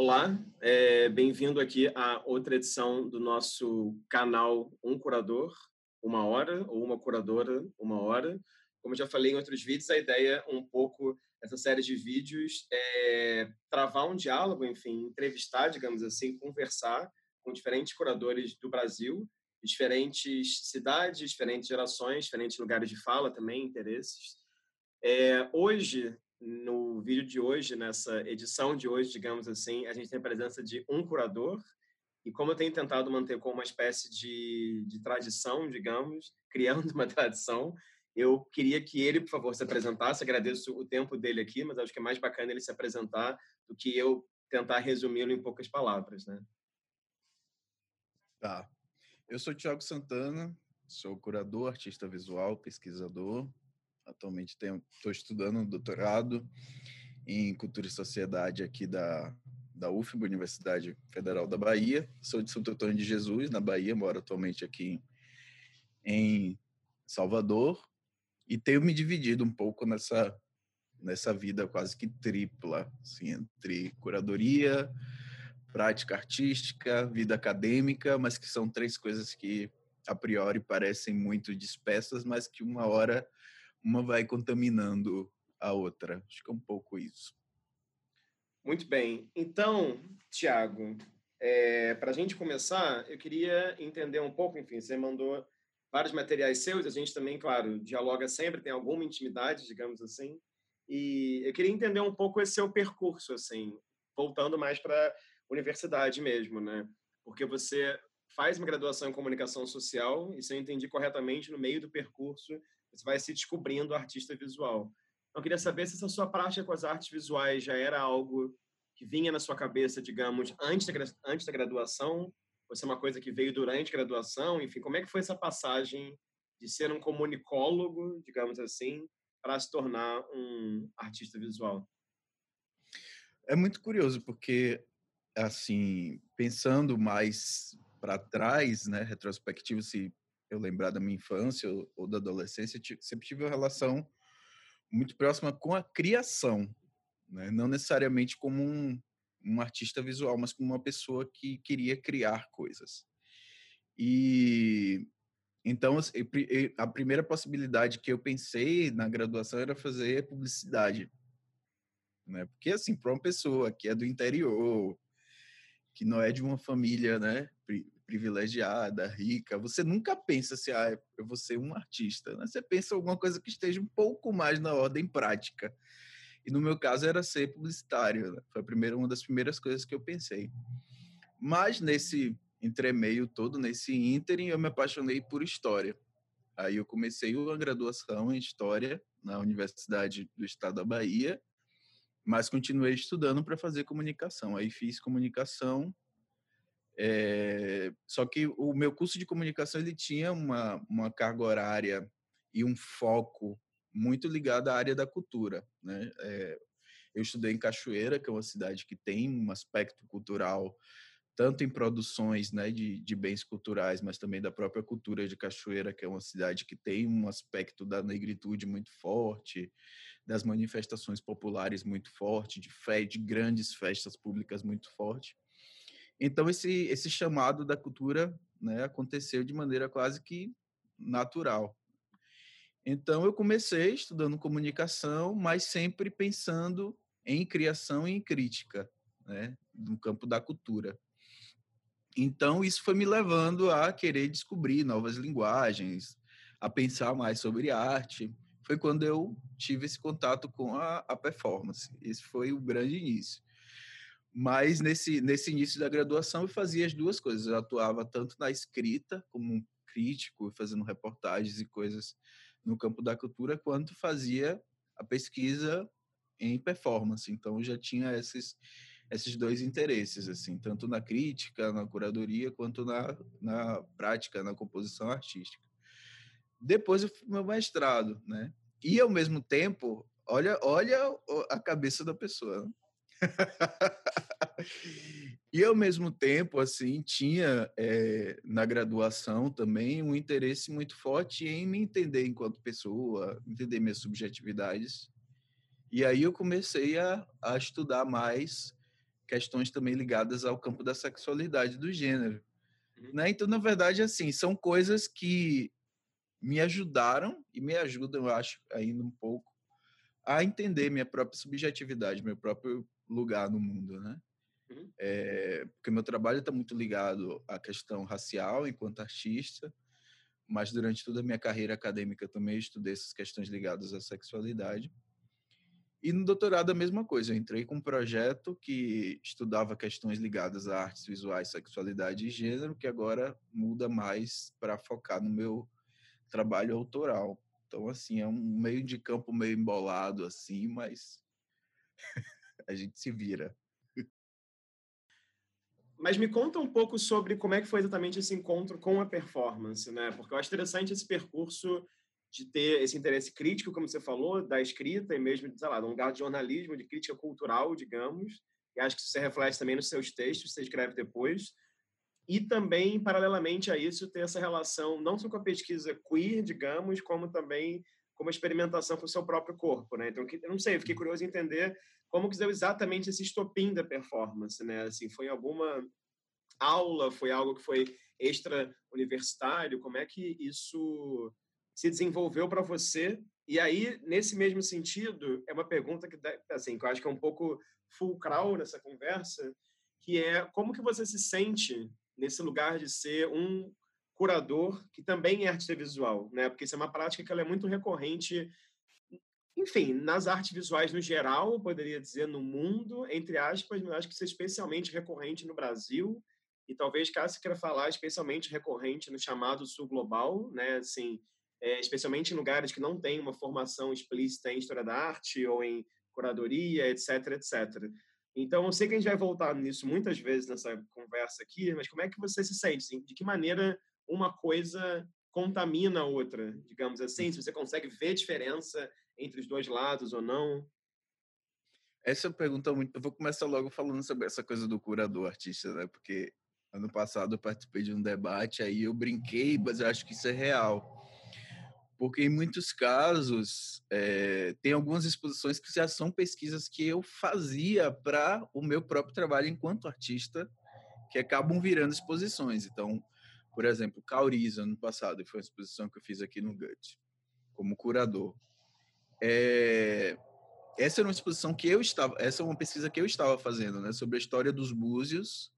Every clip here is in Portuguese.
Olá, é, bem-vindo aqui a outra edição do nosso canal Um Curador, Uma Hora, ou Uma Curadora, Uma Hora. Como eu já falei em outros vídeos, a ideia é um pouco essa série de vídeos é travar um diálogo, enfim, entrevistar, digamos assim, conversar com diferentes curadores do Brasil, diferentes cidades, diferentes gerações, diferentes lugares de fala também, interesses. É, hoje no vídeo de hoje, nessa edição de hoje, digamos assim, a gente tem a presença de um curador. E como eu tenho tentado manter como uma espécie de, de tradição, digamos, criando uma tradição, eu queria que ele, por favor, se apresentasse. Agradeço o tempo dele aqui, mas acho que é mais bacana ele se apresentar do que eu tentar resumi-lo em poucas palavras, né? Tá. Eu sou Tiago Santana, sou curador, artista visual, pesquisador, Atualmente estou estudando um doutorado em Cultura e Sociedade aqui da, da UFB, Universidade Federal da Bahia. Sou de Santo Antônio de Jesus, na Bahia, moro atualmente aqui em Salvador e tenho me dividido um pouco nessa nessa vida quase que tripla, assim, entre curadoria, prática artística, vida acadêmica, mas que são três coisas que a priori parecem muito dispersas, mas que uma hora uma vai contaminando a outra. Acho que é um pouco isso. Muito bem. Então, Tiago, é, para a gente começar, eu queria entender um pouco, enfim, você mandou vários materiais seus, a gente também, claro, dialoga sempre, tem alguma intimidade, digamos assim, e eu queria entender um pouco esse seu percurso, assim, voltando mais para universidade mesmo, né? Porque você faz uma graduação em comunicação social, e se eu entendi corretamente, no meio do percurso você vai se descobrindo artista visual. Então, eu queria saber se essa sua prática com as artes visuais já era algo que vinha na sua cabeça, digamos, antes da, antes da graduação, ou se é uma coisa que veio durante a graduação, enfim, como é que foi essa passagem de ser um comunicólogo, digamos assim, para se tornar um artista visual? É muito curioso, porque, assim, pensando mais para trás, né, retrospectivo, se eu lembrar da minha infância ou, ou da adolescência, sempre tive uma relação muito próxima com a criação, né? não necessariamente como um, um artista visual, mas como uma pessoa que queria criar coisas. E então assim, a primeira possibilidade que eu pensei na graduação era fazer publicidade, né? Porque assim, para uma pessoa que é do interior, que não é de uma família, né, privilegiada, rica, você nunca pensa se assim, ah, eu vou ser um artista. Né? Você pensa alguma coisa que esteja um pouco mais na ordem prática. E no meu caso era ser publicitário. Né? Foi a primeira, uma das primeiras coisas que eu pensei. Mas nesse entremeio todo, nesse ínterim, eu me apaixonei por história. Aí eu comecei uma graduação em história na Universidade do Estado da Bahia, mas continuei estudando para fazer comunicação. Aí fiz comunicação é, só que o meu curso de comunicação ele tinha uma, uma carga horária e um foco muito ligado à área da cultura. Né? É, eu estudei em Cachoeira, que é uma cidade que tem um aspecto cultural tanto em produções né, de, de bens culturais, mas também da própria cultura de Cachoeira, que é uma cidade que tem um aspecto da negritude muito forte, das manifestações populares muito forte, de fé, de grandes festas públicas muito forte. Então esse esse chamado da cultura, né, aconteceu de maneira quase que natural. Então eu comecei estudando comunicação, mas sempre pensando em criação e em crítica, né, no campo da cultura. Então isso foi me levando a querer descobrir novas linguagens, a pensar mais sobre arte. Foi quando eu tive esse contato com a, a performance. Esse foi o grande início. Mas nesse, nesse início da graduação eu fazia as duas coisas. Eu atuava tanto na escrita, como um crítico, fazendo reportagens e coisas no campo da cultura, quanto fazia a pesquisa em performance. Então já tinha esses, esses dois interesses, assim, tanto na crítica, na curadoria, quanto na, na prática, na composição artística. Depois eu fui meu mestrado, né? E ao mesmo tempo, olha, olha a cabeça da pessoa. Né? e ao mesmo tempo, assim, tinha é, na graduação também um interesse muito forte em me entender enquanto pessoa, entender minhas subjetividades. E aí eu comecei a, a estudar mais questões também ligadas ao campo da sexualidade do gênero. Uhum. Né? Então, na verdade, assim, são coisas que me ajudaram e me ajudam, eu acho, ainda um pouco, a entender minha própria subjetividade, meu próprio lugar no mundo, né? Uhum. É, porque meu trabalho está muito ligado à questão racial enquanto artista, mas durante toda a minha carreira acadêmica também estudei essas questões ligadas à sexualidade. E no doutorado a mesma coisa, eu entrei com um projeto que estudava questões ligadas a artes visuais, sexualidade e gênero, que agora muda mais para focar no meu trabalho autoral. Então, assim, é um meio de campo meio embolado, assim, mas a gente se vira. Mas me conta um pouco sobre como é que foi exatamente esse encontro com a performance, né? Porque eu acho interessante esse percurso de ter esse interesse crítico, como você falou, da escrita e mesmo, sei lá, de um lugar de jornalismo, de crítica cultural, digamos. E acho que isso se reflete também nos seus textos, você escreve depois. E também, paralelamente a isso, ter essa relação não só com a pesquisa queer, digamos, como também com uma experimentação com o seu próprio corpo, né? Então, eu não sei, eu fiquei curioso em entender como que deu exatamente esse estopim da performance, né? Assim, foi alguma aula, foi algo que foi extra universitário, como é que isso se desenvolveu para você? E aí, nesse mesmo sentido, é uma pergunta que, assim, que eu acho que é um pouco fulcral nessa conversa, que é como que você se sente nesse lugar de ser um curador que também é artista visual, né? Porque isso é uma prática que ela é muito recorrente, enfim, nas artes visuais no geral, poderia dizer no mundo, entre aspas, mas acho que isso é especialmente recorrente no Brasil e talvez Cássio queira falar especialmente recorrente no chamado sul global, né? Assim, é, especialmente em lugares que não têm uma formação explícita em história da arte ou em curadoria, etc, etc. Então, eu sei que a gente vai voltar nisso muitas vezes nessa conversa aqui, mas como é que você se sente? Assim, de que maneira uma coisa contamina a outra, digamos assim? Se você consegue ver diferença entre os dois lados ou não? Essa é pergunta muito. Eu vou começar logo falando sobre essa coisa do curador artista, né? Porque ano passado eu participei de um debate, aí eu brinquei, mas eu acho que isso é real porque em muitos casos é, tem algumas exposições que já são pesquisas que eu fazia para o meu próprio trabalho enquanto artista, que acabam virando exposições. Então, por exemplo, Cauriza, ano passado, foi uma exposição que eu fiz aqui no GUT, como curador. É, essa era uma exposição que eu estava, essa é uma pesquisa que eu estava fazendo, né, sobre a história dos búzios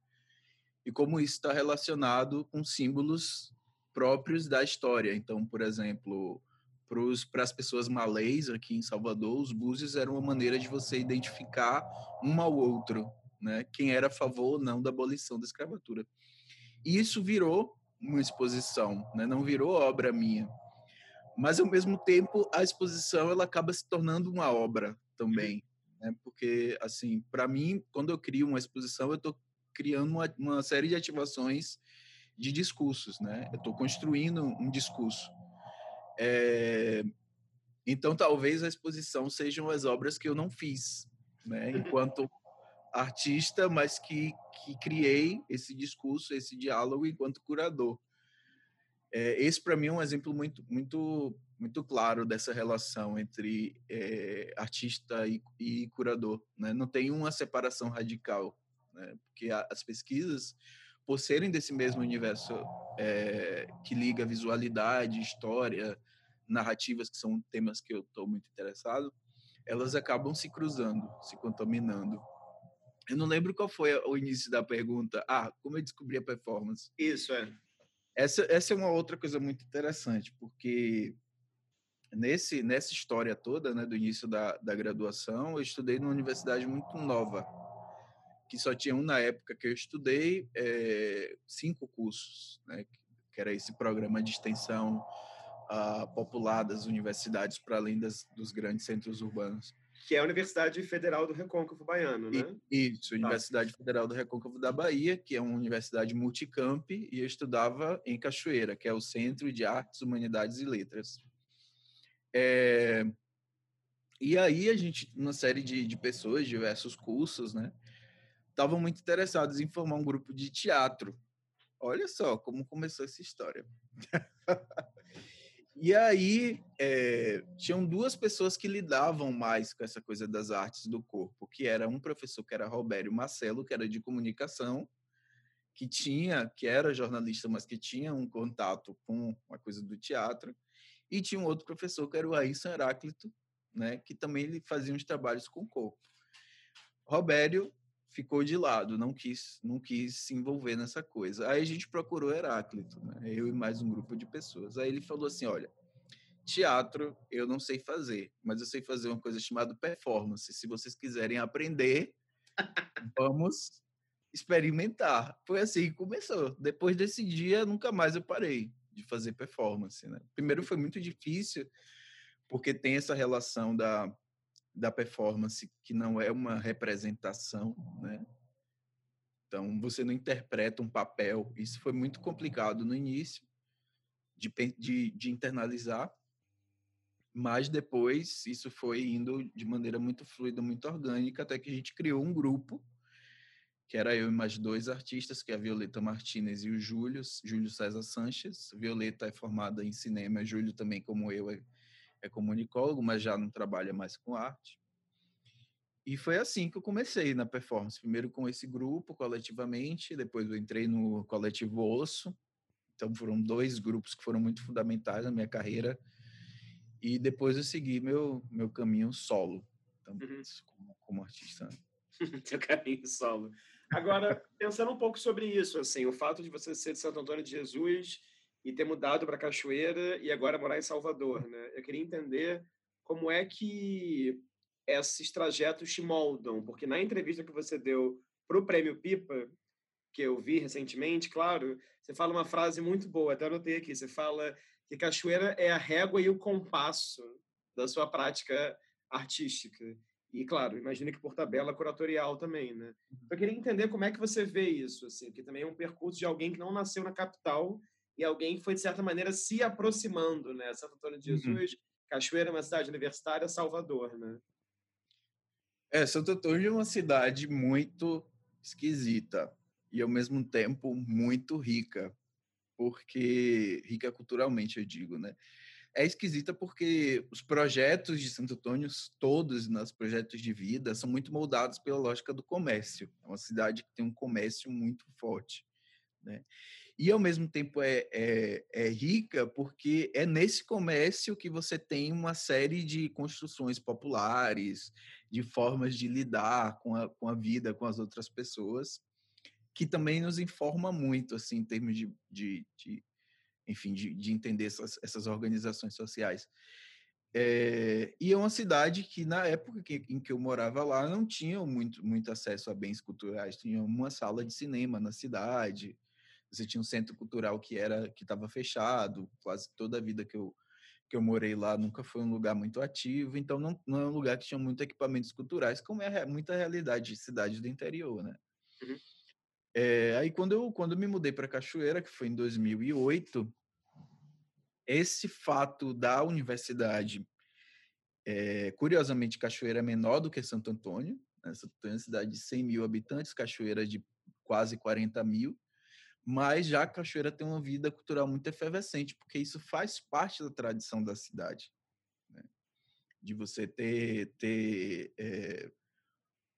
e como isso está relacionado com símbolos próprios da história. Então, por exemplo, para as pessoas malês aqui em Salvador, os búzios eram uma maneira de você identificar um ao outro, né? quem era a favor ou não da abolição da escravatura. E isso virou uma exposição, né? não virou obra minha. Mas, ao mesmo tempo, a exposição ela acaba se tornando uma obra também. Né? Porque, assim, para mim, quando eu crio uma exposição, eu estou criando uma, uma série de ativações de discursos, né? Eu estou construindo um discurso. É... Então, talvez a exposição sejam as obras que eu não fiz, né? Enquanto artista, mas que, que criei esse discurso, esse diálogo enquanto curador. É, esse, para mim, é um exemplo muito, muito, muito claro dessa relação entre é, artista e, e, curador. Né? Não tem uma separação radical, né? porque as pesquisas por serem desse mesmo universo é, que liga visualidade, história, narrativas, que são temas que eu estou muito interessado, elas acabam se cruzando, se contaminando. Eu não lembro qual foi o início da pergunta. Ah, como eu descobri a performance? Isso, é. Essa, essa é uma outra coisa muito interessante, porque nesse, nessa história toda, né, do início da, da graduação, eu estudei numa universidade muito nova, que só tinha um na época que eu estudei, é, cinco cursos, né, que era esse programa de extensão uh, popular das universidades para além das, dos grandes centros urbanos. Que é a Universidade Federal do Recôncavo Baiano, né? Isso, tá. Universidade Federal do Recôncavo da Bahia, que é uma universidade multicamp, e eu estudava em Cachoeira, que é o Centro de Artes, Humanidades e Letras. É... E aí a gente, uma série de, de pessoas, diversos cursos, né? estavam muito interessados em formar um grupo de teatro. Olha só como começou essa história. E aí, é, tinham duas pessoas que lidavam mais com essa coisa das artes do corpo, que era um professor que era Robério Marcelo, que era de comunicação, que tinha, que era jornalista, mas que tinha um contato com a coisa do teatro, e tinha um outro professor que era o Ailson Heráclito, né, que também fazia uns trabalhos com o corpo. Robério ficou de lado, não quis, não quis se envolver nessa coisa. Aí a gente procurou Heráclito, né, eu e mais um grupo de pessoas. Aí ele falou assim, olha, teatro eu não sei fazer, mas eu sei fazer uma coisa chamada performance. Se vocês quiserem aprender, vamos experimentar. Foi assim que começou. Depois desse dia, nunca mais eu parei de fazer performance. Né? Primeiro foi muito difícil, porque tem essa relação da, da performance que não é uma representação, né? Então, você não interpreta um papel. Isso foi muito complicado no início de, de, de internalizar, mas depois isso foi indo de maneira muito fluida, muito orgânica, até que a gente criou um grupo que era eu e mais dois artistas, que é a Violeta Martinez e o Júlio, Júlio César Sanches. Violeta é formada em cinema, Júlio também, como eu, é, é comunicólogo, mas já não trabalha mais com arte. E foi assim que eu comecei na performance. Primeiro com esse grupo, coletivamente, depois eu entrei no coletivo Osso. Então foram dois grupos que foram muito fundamentais na minha carreira. E depois eu segui meu, meu caminho solo, então, uhum. como, como artista. Teu caminho solo. Agora, pensando um pouco sobre isso, assim, o fato de você ser de Santo Antônio de Jesus e ter mudado para Cachoeira e agora morar em Salvador, né? Eu queria entender como é que esses trajetos te moldam, porque na entrevista que você deu para o Prêmio Pipa, que eu vi recentemente, claro, você fala uma frase muito boa, até anotei aqui, você fala que Cachoeira é a régua e o compasso da sua prática artística. E, claro, imagina que por tabela curatorial também, né? Uhum. Eu queria entender como é que você vê isso, assim, que também é um percurso de alguém que não nasceu na capital e alguém foi, de certa maneira, se aproximando, né? Santo Antônio de uhum. Jesus, uhum. Cachoeira é uma cidade universitária, Salvador, né? É, Santo Antônio é uma cidade muito esquisita e, ao mesmo tempo, muito rica, porque rica culturalmente, eu digo, né? é esquisita porque os projetos de Santo Antônio, todos nos projetos de vida, são muito moldados pela lógica do comércio. É uma cidade que tem um comércio muito forte. Né? E, ao mesmo tempo, é, é, é rica porque é nesse comércio que você tem uma série de construções populares, de formas de lidar com a, com a vida, com as outras pessoas, que também nos informa muito, assim, em termos de, de, de enfim, de, de entender essas, essas organizações sociais. É, e é uma cidade que, na época que, em que eu morava lá, não tinha muito, muito acesso a bens culturais. Tinha uma sala de cinema na cidade, você tinha um centro cultural que era que estava fechado. Quase toda a vida que eu, que eu morei lá nunca foi um lugar muito ativo. Então, não, não é um lugar que tinha muitos equipamentos culturais, como é muita realidade de cidade do interior, né? Uhum. É, aí, quando eu, quando eu me mudei para Cachoeira, que foi em 2008, esse fato da universidade, é, curiosamente, Cachoeira é menor do que Santo Antônio, né? Santo Antônio é uma cidade de 100 mil habitantes, Cachoeira de quase 40 mil, mas já Cachoeira tem uma vida cultural muito efervescente, porque isso faz parte da tradição da cidade. Né? De você ter, ter é,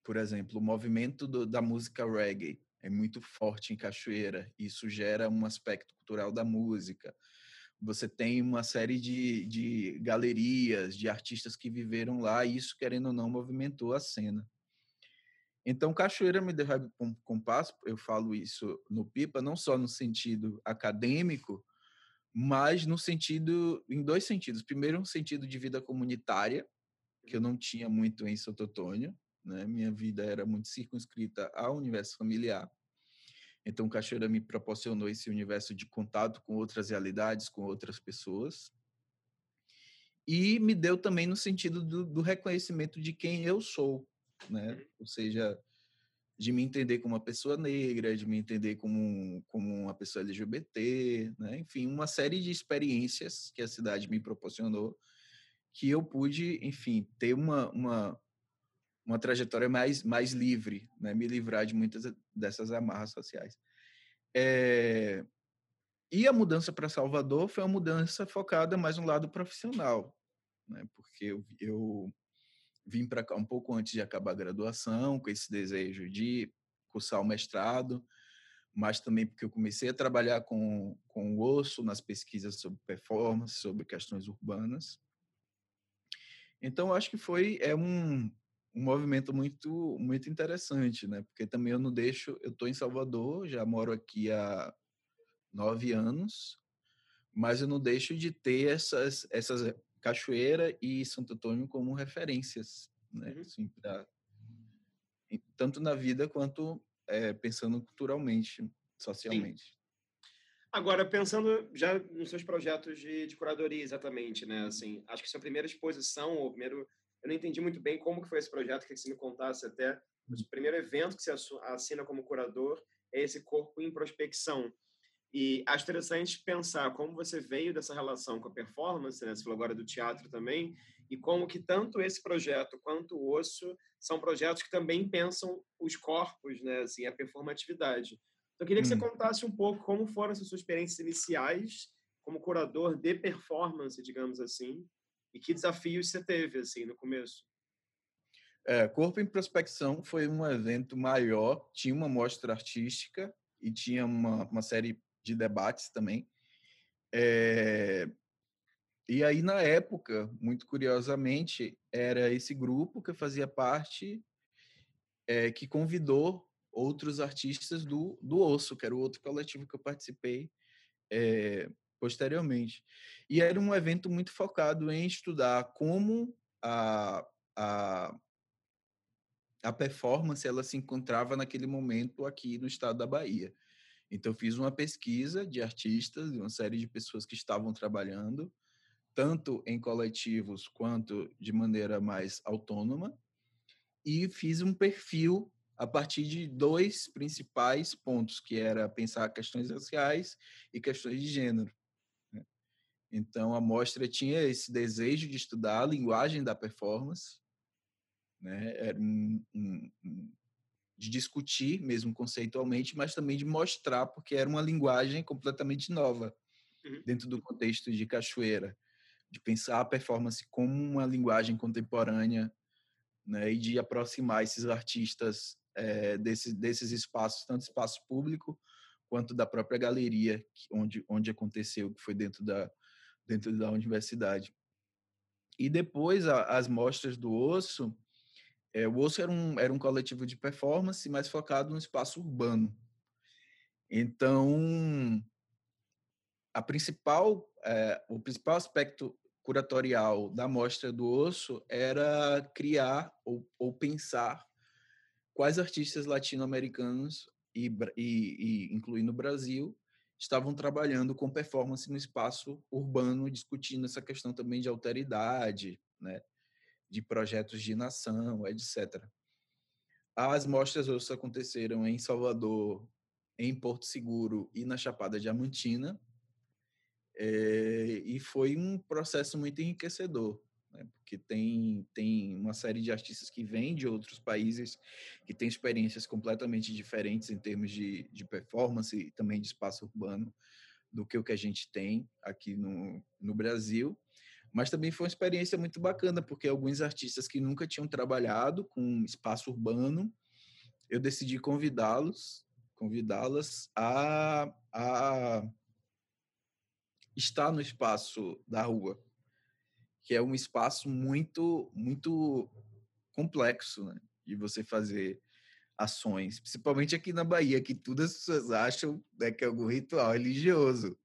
por exemplo, o movimento do, da música reggae é muito forte em Cachoeira, isso gera um aspecto cultural da música você tem uma série de, de galerias, de artistas que viveram lá, e isso, querendo ou não, movimentou a cena. Então, Cachoeira me deu com compasso, eu falo isso no Pipa, não só no sentido acadêmico, mas no sentido, em dois sentidos. Primeiro, um sentido de vida comunitária, que eu não tinha muito em Santo Antônio, né? Minha vida era muito circunscrita ao universo familiar. Então, Cachoeira me proporcionou esse universo de contato com outras realidades, com outras pessoas. E me deu também no sentido do, do reconhecimento de quem eu sou, né? Uhum. Ou seja, de me entender como uma pessoa negra, de me entender como, como uma pessoa LGBT, né? enfim, uma série de experiências que a cidade me proporcionou, que eu pude, enfim, ter uma, uma, uma trajetória mais, mais livre, né? me livrar de muitas dessas amarras sociais. É... e a mudança para Salvador foi uma mudança focada mais no lado profissional, né? Porque eu, eu vim para cá um pouco antes de acabar a graduação, com esse desejo de cursar o mestrado, mas também porque eu comecei a trabalhar com, com o osso nas pesquisas sobre performance, sobre questões urbanas. Então, acho que foi é um, um movimento muito muito interessante, né? Porque também eu não deixo, eu estou em Salvador, já moro aqui há nove anos, mas eu não deixo de ter essas essas Cachoeira e Santo Antônio como referências, né? Uhum. Assim, pra, tanto na vida quanto é, pensando culturalmente, socialmente. Sim. Agora, pensando já nos seus projetos de, de, curadoria, exatamente, né? Assim, acho que sua primeira exposição, ou primeiro, eu não entendi muito bem como que foi esse projeto, que você me contasse até. O primeiro evento que você assina como curador é esse corpo em prospecção. E acho interessante pensar como você veio dessa relação com a performance, né? Você falou agora do teatro também, e como que tanto esse projeto quanto o Osso são projetos que também pensam os corpos, né? Assim, a performatividade. Então, eu queria que você hum. contasse um pouco como foram essas suas experiências iniciais como curador de performance, digamos assim, e que desafios você teve, assim, no começo. É, Corpo em Prospecção foi um evento maior, tinha uma mostra artística e tinha uma, uma série de debates também. É, e aí, na época, muito curiosamente, era esse grupo que fazia parte, é, que convidou outros artistas do, do Osso, que era o outro coletivo que eu participei é, posteriormente. E era um evento muito focado em estudar como a, a, a performance ela se encontrava naquele momento aqui no estado da Bahia. Então, fiz uma pesquisa de artistas, de uma série de pessoas que estavam trabalhando, tanto em coletivos quanto de maneira mais autônoma, e fiz um perfil a partir de dois principais pontos, que era pensar questões raciais e questões de gênero. Né. Então, a mostra tinha esse desejo de estudar a linguagem da performance, né? era um, um, de discutir mesmo conceitualmente, mas também de mostrar, porque era uma linguagem completamente nova uhum. dentro do contexto de Cachoeira, de pensar a performance como uma linguagem contemporânea né, e de aproximar esses artistas é, desse, desses espaços, tanto espaço público quanto da própria galeria onde, onde aconteceu, que foi dentro da, dentro da universidade. E depois a, as mostras do osso, é, o Osso era um, era um coletivo de performance, mas focado no espaço urbano. Então, a principal, é, o principal aspecto curatorial da mostra do Osso era criar ou, ou pensar quais artistas latino-americanos e, e, e incluindo o Brasil estavam trabalhando com performance no espaço urbano, discutindo essa questão também de alteridade, né? De projetos de nação, etc. As mostras hoje aconteceram em Salvador, em Porto Seguro e na Chapada Diamantina, é, e foi um processo muito enriquecedor, né? porque tem, tem uma série de artistas que vêm de outros países, que têm experiências completamente diferentes em termos de, de performance e também de espaço urbano do que o que a gente tem aqui no, no Brasil. Mas também foi uma experiência muito bacana, porque alguns artistas que nunca tinham trabalhado com espaço urbano, eu decidi convidá-los, convidá-las a, a estar no espaço da rua, que é um espaço muito, muito complexo, né? De você fazer ações, principalmente aqui na Bahia, que todas as pessoas acham né, que é algum ritual religioso.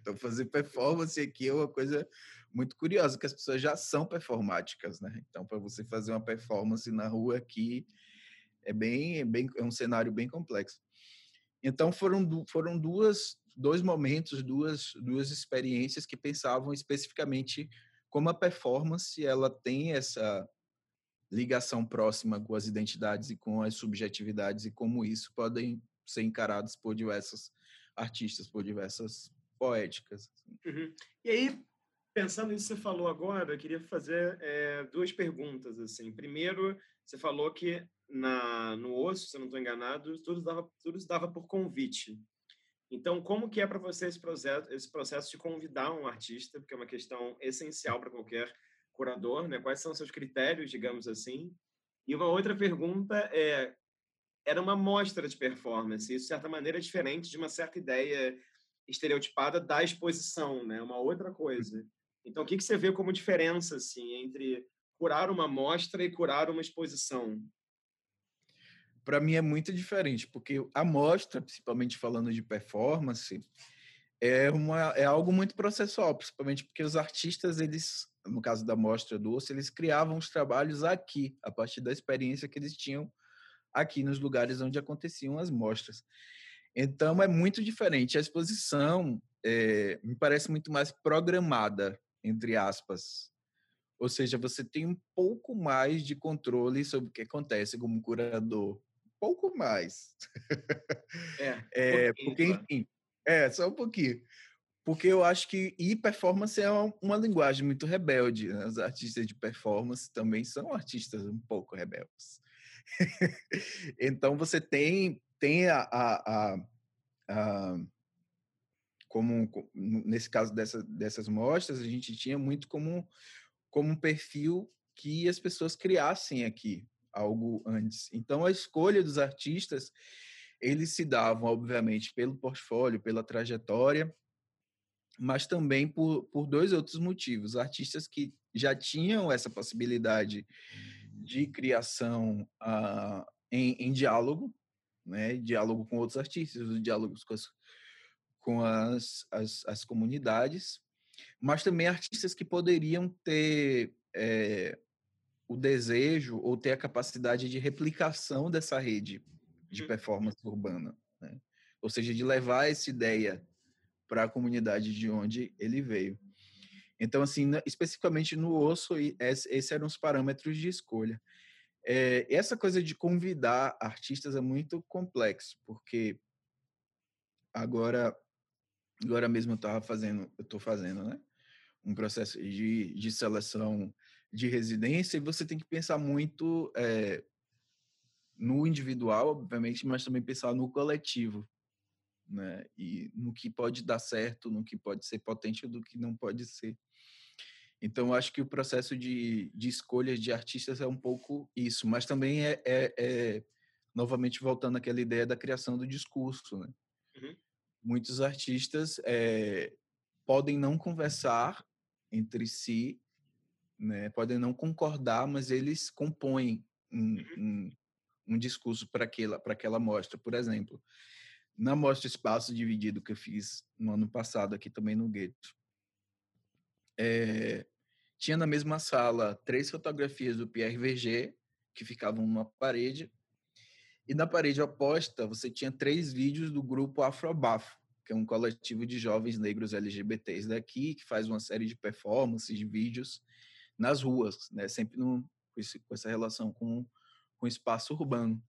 Então, fazer performance aqui é uma coisa muito curiosa, que as pessoas já são performáticas, né? Então, para você fazer uma performance na rua aqui, é bem, é bem, é um cenário bem complexo. Então, foram, foram duas, dois momentos, duas, duas experiências que pensavam especificamente como a performance ela tem essa ligação próxima com as identidades e com as subjetividades e como isso podem ser encarados por diversos artistas, por diversas poéticas. Assim. Uhum. E aí, pensando nisso que você falou agora, eu queria fazer é, duas perguntas. assim. Primeiro, você falou que na, no osso, se eu não estou enganado, tudo dava, tudo dava por convite. Então, como que é para você esse processo, esse processo de convidar um artista, porque é uma questão essencial para qualquer curador, né? Quais são seus critérios, digamos assim? E uma outra pergunta é, era uma mostra de performance, isso de certa maneira é diferente de uma certa ideia estereotipada da exposição, né? Uma outra coisa. Então, o que, que você vê como diferença, assim, entre curar uma mostra e curar uma exposição? Para mim é muito diferente, porque a mostra, principalmente falando de performance, é, uma, é algo muito processual, principalmente porque os artistas, eles, no caso da mostra do Osso, eles criavam os trabalhos aqui, a partir da experiência que eles tinham aqui nos lugares onde aconteciam as mostras. Então é muito diferente. A exposição é, me parece muito mais programada, entre aspas. Ou seja, você tem um pouco mais de controle sobre o que acontece como curador. Um pouco mais. É, é um porque, enfim, é, só um pouquinho. Porque eu acho que e performance é uma, linguagem muito rebelde. Né? Os artistas de performance também são artistas um pouco rebeldes. então você tem tem a, a, a, a como nesse caso dessa, dessas mostras, a gente tinha muito como, como um perfil que as pessoas criassem aqui algo antes. Então, a escolha dos artistas, eles se davam, obviamente, pelo portfólio, pela trajetória, mas também por, por dois outros motivos. Artistas que já tinham essa possibilidade de criação uh, em, em, diálogo, né? diálogo com outros artistas, diálogos com as, com as, as, as comunidades, mas também artistas que poderiam ter é, o desejo ou ter a capacidade de replicação dessa rede de uhum. performance urbana, né? ou seja, de levar essa ideia para a comunidade de onde ele veio. Então, assim, especificamente no osso, esses eram os parâmetros de escolha. É, essa coisa de convidar artistas é muito complexo, porque agora agora mesmo eu fazendo, eu estou fazendo, né? Um processo de, de seleção de residência e você tem que pensar muito é, no individual, obviamente, mas também pensar no coletivo, né? E no que pode dar certo, no que pode ser potente, do que não pode ser. Então, acho que o processo de, de escolha de artistas é um pouco isso, mas também é, é, é novamente voltando àquela ideia da criação do discurso, né? Muitos artistas é, podem não conversar entre si, né? podem não concordar, mas eles compõem um, uhum. um, um discurso para aquela, aquela mostra. Por exemplo, na mostra Espaço Dividido que eu fiz no ano passado, aqui também no Gueto, é, tinha na mesma sala três fotografias do Pierre Verger, que ficavam numa parede, e na parede oposta, você tinha três vídeos do grupo Afrobafo, que é um coletivo de jovens negros LGBTs daqui, que faz uma série de performances, de vídeos nas ruas, né? sempre no, com, esse, com, essa relação com, com o espaço urbano.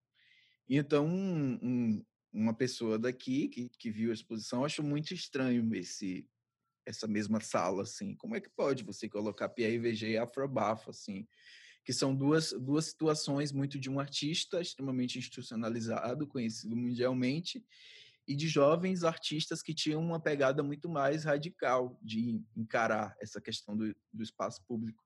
E então, um, um, uma pessoa daqui que, que viu a exposição achou muito estranho esse, essa mesma sala, assim. Como é que pode você colocar PRVG e Afrobafo, assim? Que são duas, duas situações muito de um artista extremamente institucionalizado, conhecido mundialmente, e de jovens artistas que tinham uma pegada muito mais radical de encarar essa questão do, do espaço público.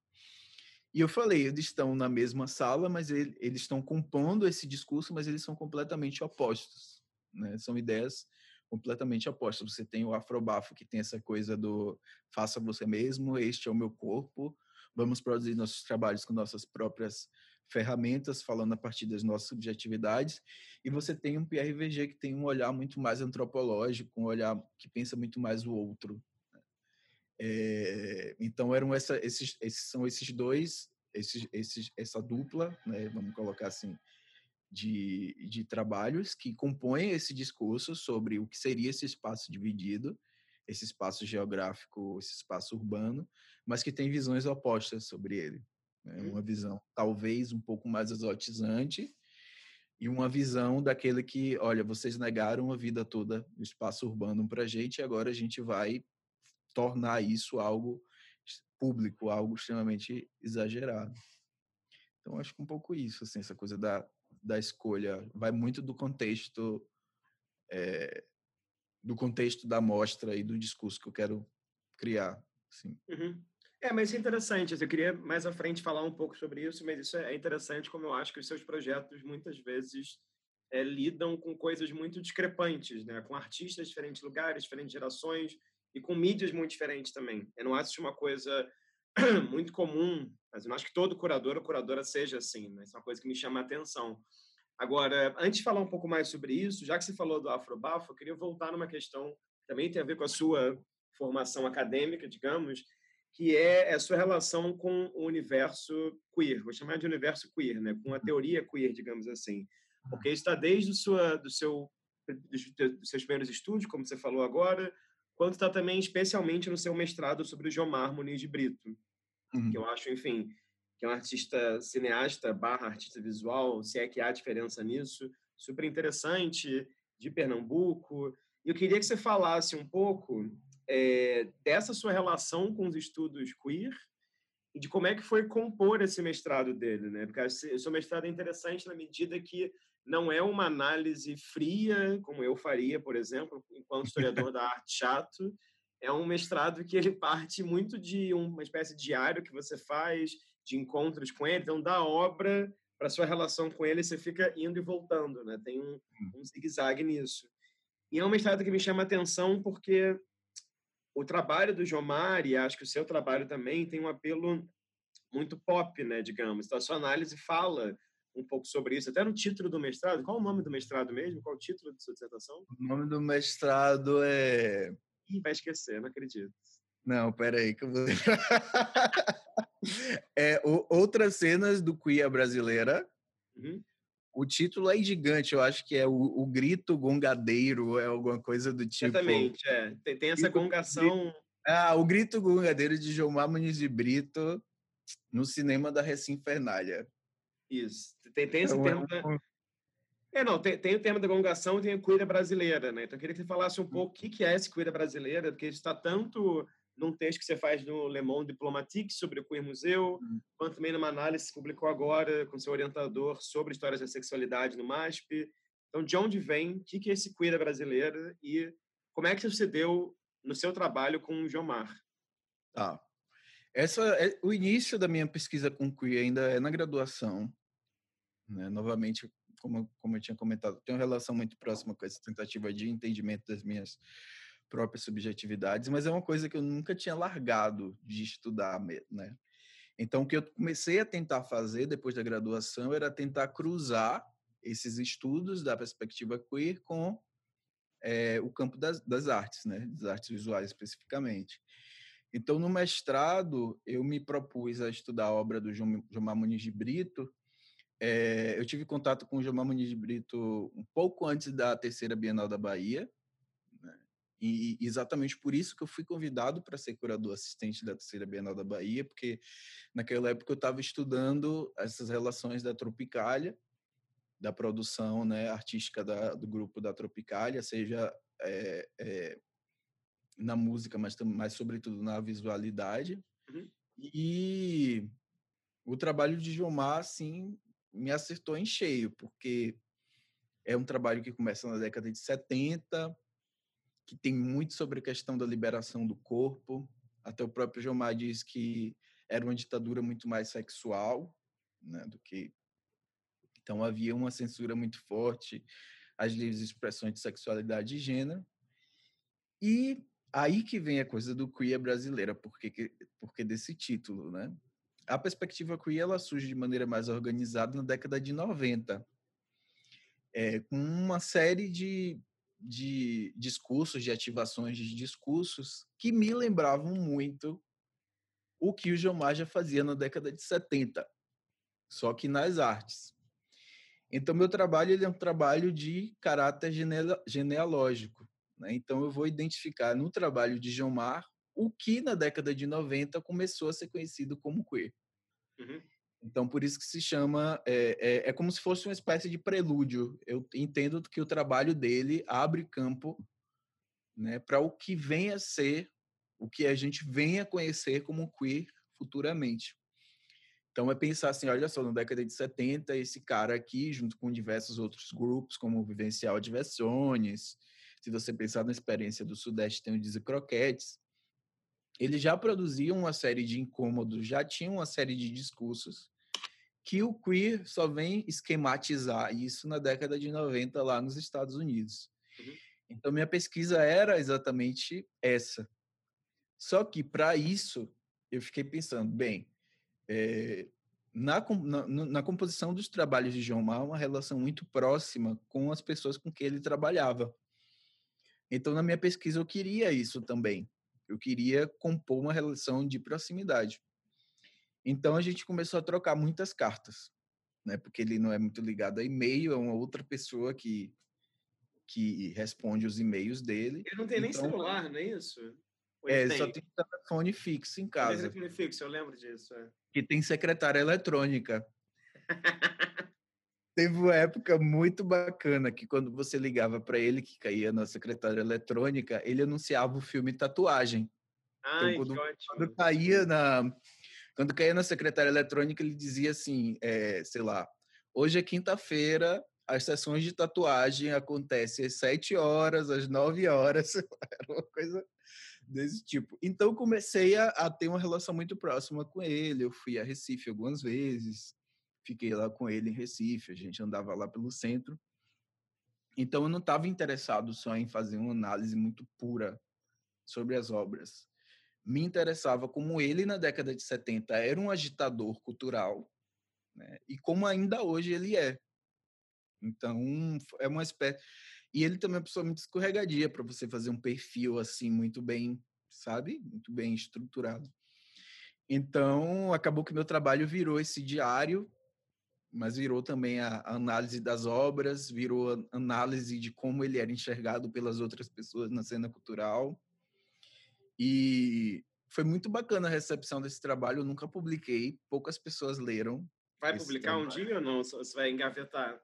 E eu falei, eles estão na mesma sala, mas ele, eles estão compondo esse discurso, mas eles são completamente opostos. Né? São ideias completamente opostas. Você tem o Afrobafo, que tem essa coisa do faça você mesmo, este é o meu corpo, vamos produzir nossos trabalhos com nossas próprias ferramentas, falando a partir das nossas subjetividades, e você tem um PRVG que tem um olhar muito mais antropológico, um olhar que pensa muito mais o outro. É, então eram essa, esses, esses, são esses dois, esses, esses, essa dupla, né, vamos colocar assim, de, de trabalhos que compõem esse discurso sobre o que seria esse espaço dividido, esse espaço geográfico, esse espaço urbano, mas que tem visões opostas sobre ele. Né? Uma visão talvez um pouco mais exotizante e uma visão daquele que, olha, vocês negaram a vida toda o espaço urbano para a gente e agora a gente vai tornar isso algo público, algo extremamente exagerado. Então, acho que um pouco isso, assim, essa coisa da, da escolha vai muito do contexto é, do contexto da mostra e do discurso que eu quero criar. Sim. Uhum. É, mas é interessante. Eu queria mais à frente falar um pouco sobre isso, mas isso é interessante como eu acho que os seus projetos muitas vezes é, lidam com coisas muito discrepantes, né? com artistas de diferentes lugares, diferentes gerações e com mídias muito diferentes também. Eu não acho uma coisa muito comum, mas eu não acho que todo curador ou curadora seja assim. Né? Isso é uma coisa que me chama a atenção. Agora, antes de falar um pouco mais sobre isso, já que você falou do Afrobafo, eu queria voltar numa questão que também tem a ver com a sua formação acadêmica, digamos, que é a sua relação com o universo queer, vou chamar de universo queer, né? com a teoria queer, digamos assim. Porque está desde sua, do seu, dos seus primeiros estudos, como você falou agora, quanto está também especialmente no seu mestrado sobre o Jomar Muniz de Brito, uhum. que eu acho, enfim, que é um artista cineasta barra artista visual, se é que há diferença nisso, super interessante, de Pernambuco. E eu queria que você falasse um pouco é, dessa sua relação com os estudos queer e de como é que foi compor esse mestrado dele, né? Porque o seu mestrado é interessante na medida que não é uma análise fria, como eu faria, por exemplo, enquanto historiador da arte chato. É um mestrado que ele parte muito de uma espécie de diário que você faz, de encontros com ele, então da obra para sua relação com ele, você fica indo e voltando, né? Tem um, hum. um zigue-zague nisso. E é um mestrado que me chama a atenção porque o trabalho do Jomar, e acho que o seu trabalho também, tem um apelo muito pop, né, digamos. Então, a sua análise fala um pouco sobre isso, até no título do mestrado. Qual o nome do mestrado mesmo? Qual o título de sua dissertação? O nome do mestrado é... Ih, vai esquecer, não acredito. Não, peraí que eu vou é o, Outras Cenas do Queer Brasileira. Uhum. O título é gigante, eu acho que é o, o, Grito Gongadeiro, é alguma coisa do tipo. Exatamente, é. Tem, tem essa gongação. Ah, o Grito Gongadeiro de Gilmar Muniz de Brito no cinema da Recém-Fernália. Isso. Tem, tem esse então, tema. É, não, tem, tem o tema da gongação e tem a cuida brasileira, né? Então eu queria que você falasse um hum. pouco o que, que é esse cuida brasileira, porque está tanto num texto que você faz no Le Monde Diplomatique sobre o Queer Museu, uhum. quanto também numa análise que publicou agora com seu orientador sobre histórias da sexualidade no MASP. Então, de onde vem, o que é esse queer brasileiro e como é que você deu no seu trabalho com o Jomar? Tá. Essa é, o início da minha pesquisa com queer ainda é na graduação. Né? Novamente, como, como eu tinha comentado, tenho uma relação muito próxima com essa tentativa de entendimento das minhas próprias subjetividades, mas é uma coisa que eu nunca tinha largado de estudar, né? Então, o que eu comecei a tentar fazer depois da graduação era tentar cruzar esses estudos da perspectiva queer com é, o campo das, das, artes, né? Das artes visuais especificamente. Então, no mestrado, eu me propus a estudar a obra do Gilmar Muniz de Brito. É, eu tive contato com o Gilmar Muniz de Brito um pouco antes da terceira Bienal da Bahia, e exatamente por isso que eu fui convidado para ser curador assistente da terceira Bienal da Bahia, porque naquela época eu estava estudando essas relações da Tropicália, da produção né, artística da, do grupo da Tropicália, seja é, é, na música, mas, mas sobretudo na visualidade. Uhum. E o trabalho de Gilmar, assim, me acertou em cheio, porque é um trabalho que começa na década de 70, que tem muito sobre a questão da liberação do corpo. Até o próprio Gilmar diz que era uma ditadura muito mais sexual, né, do que então havia uma censura muito forte às livres expressões de sexualidade e gênero. E aí que vem a coisa do queer brasileira, porque porque desse título, né? A perspectiva queer ela surge de maneira mais organizada na década de 90, é, com uma série de de discursos, de ativações de discursos que me lembravam muito o que o Gilmar já fazia na década de 70, só que nas artes. Então, meu trabalho ele é um trabalho de caráter genealógico. Né? Então, eu vou identificar no trabalho de Gilmar o que na década de 90 começou a ser conhecido como queer. Uhum. Então, por isso que se chama. É, é, é, como se fosse uma espécie de prelúdio. Eu entendo que o trabalho dele abre campo né, para o que venha a ser, o que a gente venha a conhecer como queer futuramente. Então, é pensar assim: olha só, na década de 70, esse cara aqui, junto com diversos outros grupos, como Vivencial Diversiones, se você pensar na experiência do Sudeste, tem o Dizzy Croquetes, eles já produziam uma série de incômodos, já tinham uma série de discursos que o queer só vem esquematizar isso na década de 90 lá nos Estados Unidos. Uhum. Então, minha pesquisa era exatamente essa. Só que, para isso, eu fiquei pensando, bem, é, na, na, na, composição dos trabalhos de João Mar, uma relação muito próxima com as pessoas com quem ele trabalhava. Então, na minha pesquisa, eu queria isso também. Eu queria compor uma relação de proximidade. Então, a gente começou a trocar muitas cartas, né? Porque ele não é muito ligado a e-mail, é uma outra pessoa que que responde os e-mails dele. Ele não tem então, nem celular, não é isso? É, tem? só tem telefone fixo em casa. Tem telefone fixo, eu lembro disso. É. Que tem secretária eletrônica. Teve uma época muito bacana que quando você ligava para ele, que caía na secretária eletrônica, ele anunciava o filme Tatuagem. Ai, então, quando, quando caía na quando caía na secretária eletrônica, ele dizia assim, é, sei lá, hoje é quinta-feira, as sessões de tatuagem acontecem às sete horas, às nove horas, era uma coisa desse tipo. Então comecei a, a, ter uma relação muito próxima com ele. Eu fui a Recife algumas vezes, fiquei lá com ele em Recife, a gente andava lá pelo centro. Então eu não estava interessado só em fazer uma análise muito pura sobre as obras. Me interessava como ele na década de 70 era um agitador cultural, né? E como ainda hoje ele é. Então, é uma espécie e ele também é uma pessoa muito escorregadia para você fazer um perfil assim muito bem, sabe? Muito bem estruturado. Então, acabou que meu trabalho virou esse diário, mas virou também a análise das obras, virou a análise de como ele era enxergado pelas outras pessoas na cena cultural. E foi muito bacana a recepção desse trabalho. Eu nunca publiquei, poucas pessoas leram. Vai publicar trabalho. um dia ou não? Você vai engavetar?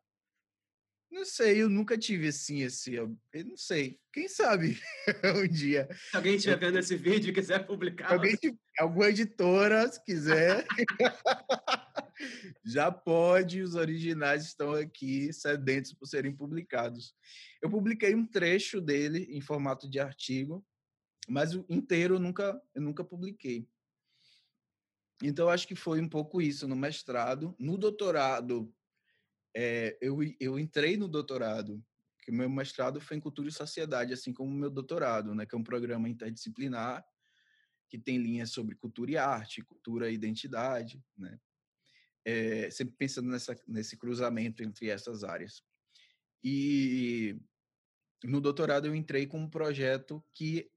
Não sei, eu nunca tive assim, esse. Eu não sei. Quem sabe um dia. Se alguém estiver vendo esse vídeo e quiser publicar. Alguém, alguma editora, se quiser. já pode, os originais estão aqui sedentos por serem publicados. Eu publiquei um trecho dele em formato de artigo, mas o inteiro eu nunca, eu nunca publiquei. Então, acho que foi um pouco isso no mestrado. No doutorado, é, eu, eu entrei no doutorado, que meu mestrado foi em cultura e sociedade, assim como o meu doutorado, né, que é um programa interdisciplinar que tem linhas sobre cultura e arte, cultura e identidade, né, é, sempre pensando nessa, nesse cruzamento entre essas áreas. E no doutorado eu entrei com um projeto que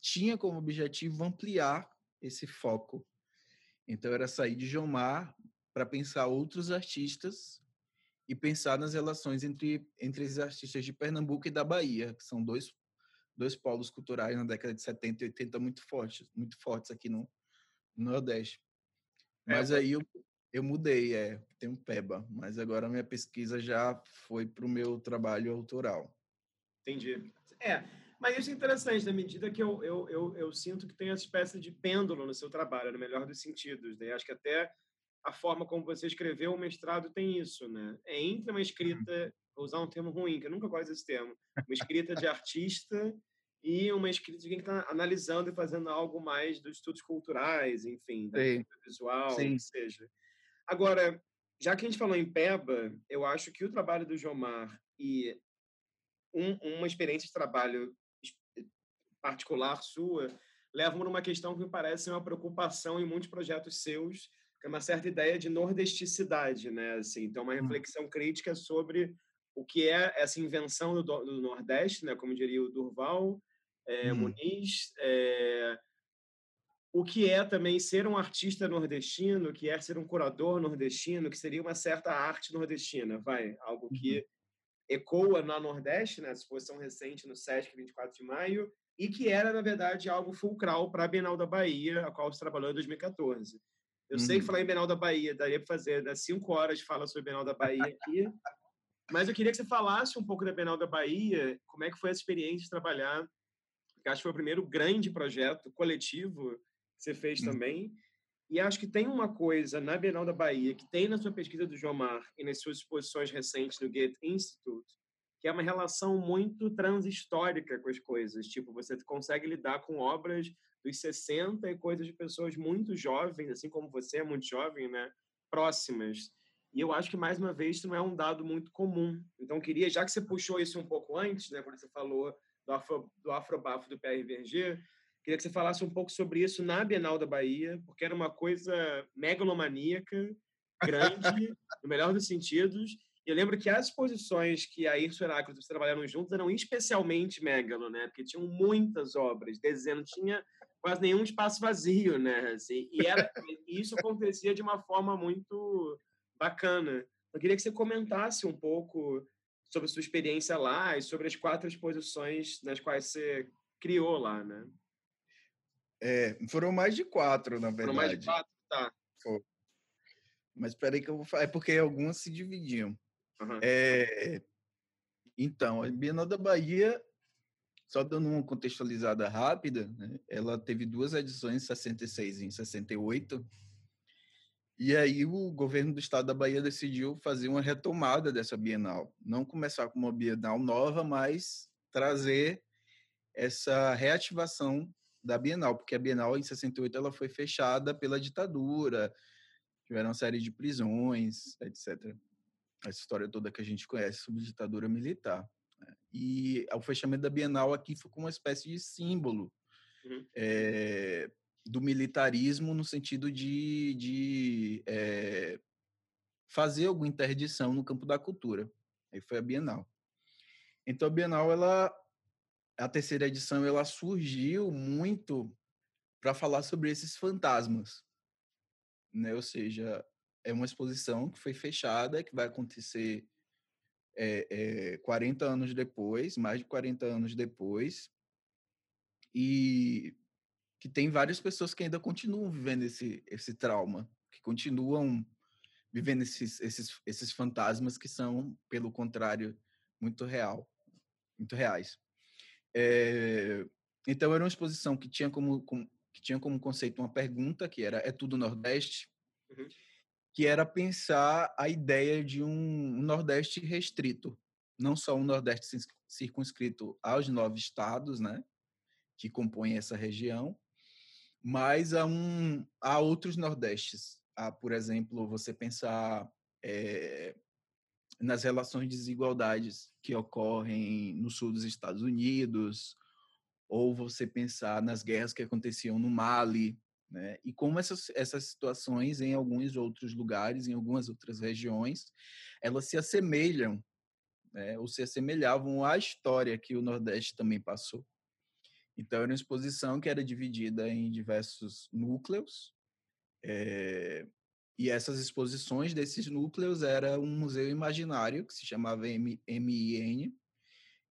tinha como objetivo ampliar esse foco. Então era sair de Jomar para pensar outros artistas e pensar nas relações entre, entre os artistas de Pernambuco e da Bahia, que são dois, dois polos culturais na década de 70 e 80 muito fortes, muito fortes aqui no, no Nordeste. É, mas é, aí eu, eu mudei, é, um PEBA, mas agora a minha pesquisa já foi para o meu trabalho autoral. Entendi. É, mas isso é interessante, na medida que eu, eu, eu, eu sinto que tem essa espécie de pêndulo no seu trabalho, no melhor dos sentidos. Né? Acho que até a forma como você escreveu o mestrado tem isso, né? É entre uma uhum. escrita, vou usar um termo ruim, que eu nunca gosto desse termo, uma escrita de artista e uma escrita de quem está analisando e fazendo algo mais dos estudos culturais, enfim, da visual, Sim. que seja. Agora, já que a gente falou em Peba, eu acho que o trabalho do Jomar e um, uma experiência de trabalho particular sua levam a uma questão que me parece uma preocupação em muitos projetos seus, é uma certa ideia de nordesticidade, né? Assim, então, uma hum. reflexão crítica sobre o que é essa invenção do, do Nordeste, né? Como diria o Durval é, hum. Muniz, é, o que é também ser um artista nordestino, que é ser um curador nordestino, que seria uma certa arte nordestina, vai, algo que uhum. ecoa na Nordeste, né? Exposição recente no Sesc 24 de maio, e que era, na verdade, algo fulcral para a Bienal da Bahia, a qual você trabalhou em 2014. Eu uhum. sei que falar em Bienal da Bahia daria para fazer das cinco horas de fala sobre Bienal da Bahia aqui. mas eu queria que você falasse um pouco da Bienal da Bahia, como é que foi a experiência de trabalhar, porque acho que foi o primeiro grande projeto coletivo que você fez uhum. também. E acho que tem uma coisa na Bienal da Bahia, que tem na sua pesquisa do Jomar e nas suas exposições recentes no Goethe Institute, que é uma relação muito transhistórica com as coisas. Tipo, você consegue lidar com obras dos 60 e coisas de pessoas muito jovens, assim como você é muito jovem, né? Próximas. E eu acho que, mais uma vez, isso não é um dado muito comum. Então, queria, já que você puxou isso um pouco antes, né, quando você falou do, afro, do afrobafo do Verger, queria que você falasse um pouco sobre isso na Bienal da Bahia, porque era uma coisa megalomaníaca, grande, no melhor dos sentidos. E eu lembro que as exposições que a Irso e Heráclito trabalharam juntos eram especialmente megalo, né? Porque tinham muitas obras, dezenas, tinha quase nenhum espaço vazio, né? Assim, e, era, e isso acontecia de uma forma muito bacana. Eu queria que você comentasse um pouco sobre a sua experiência lá e sobre as quatro exposições nas quais você criou lá, né? É, foram mais de quatro, na verdade. Foram mais de quatro, tá. Mas espera aí que eu vou falar. É porque algumas se dividiam. Uhum. É, então, a Bienal da Bahia, só dando uma contextualizada rápida, né, ela teve duas edições, 66 e em 68. E aí o governo do estado da Bahia decidiu fazer uma retomada dessa Bienal. Não começar com uma Bienal nova, mas trazer essa reativação da Bienal, porque a Bienal em 68 ela foi fechada pela ditadura, tiveram uma série de prisões, etc. Essa história toda que a gente conhece sobre ditadura militar. Né. E o fechamento da Bienal aqui foi uma espécie de símbolo uhum. é, do militarismo no sentido de, de é, fazer alguma interdição no campo da cultura. Aí foi a Bienal. Então a Bienal, ela, a terceira edição, ela surgiu muito para falar sobre esses fantasmas, né? Ou seja, é uma exposição que foi fechada, que vai acontecer é, é, 40 anos depois, mais de 40 anos depois, e que tem várias pessoas que ainda continuam vivendo esse, esse trauma, que continuam vivendo esses, esses, esses fantasmas que são, pelo contrário, muito real, muito reais. É, então era uma exposição que tinha como, com, que tinha como conceito uma pergunta que era é tudo Nordeste, uhum. que era pensar a ideia de um Nordeste restrito, não só um Nordeste circunscrito aos nove estados, né, que compõem essa região, mas há, um, há outros Nordestes. Há, por exemplo, você pensar é, nas relações de desigualdades que ocorrem no sul dos Estados Unidos, ou você pensar nas guerras que aconteciam no Mali, né? E como essas, essas situações em alguns outros lugares, em algumas outras regiões, elas se assemelham, né? ou se assemelhavam à história que o Nordeste também passou. Então, era uma exposição que era dividida em diversos núcleos, é, e essas exposições desses núcleos era um museu imaginário que se chamava MIN,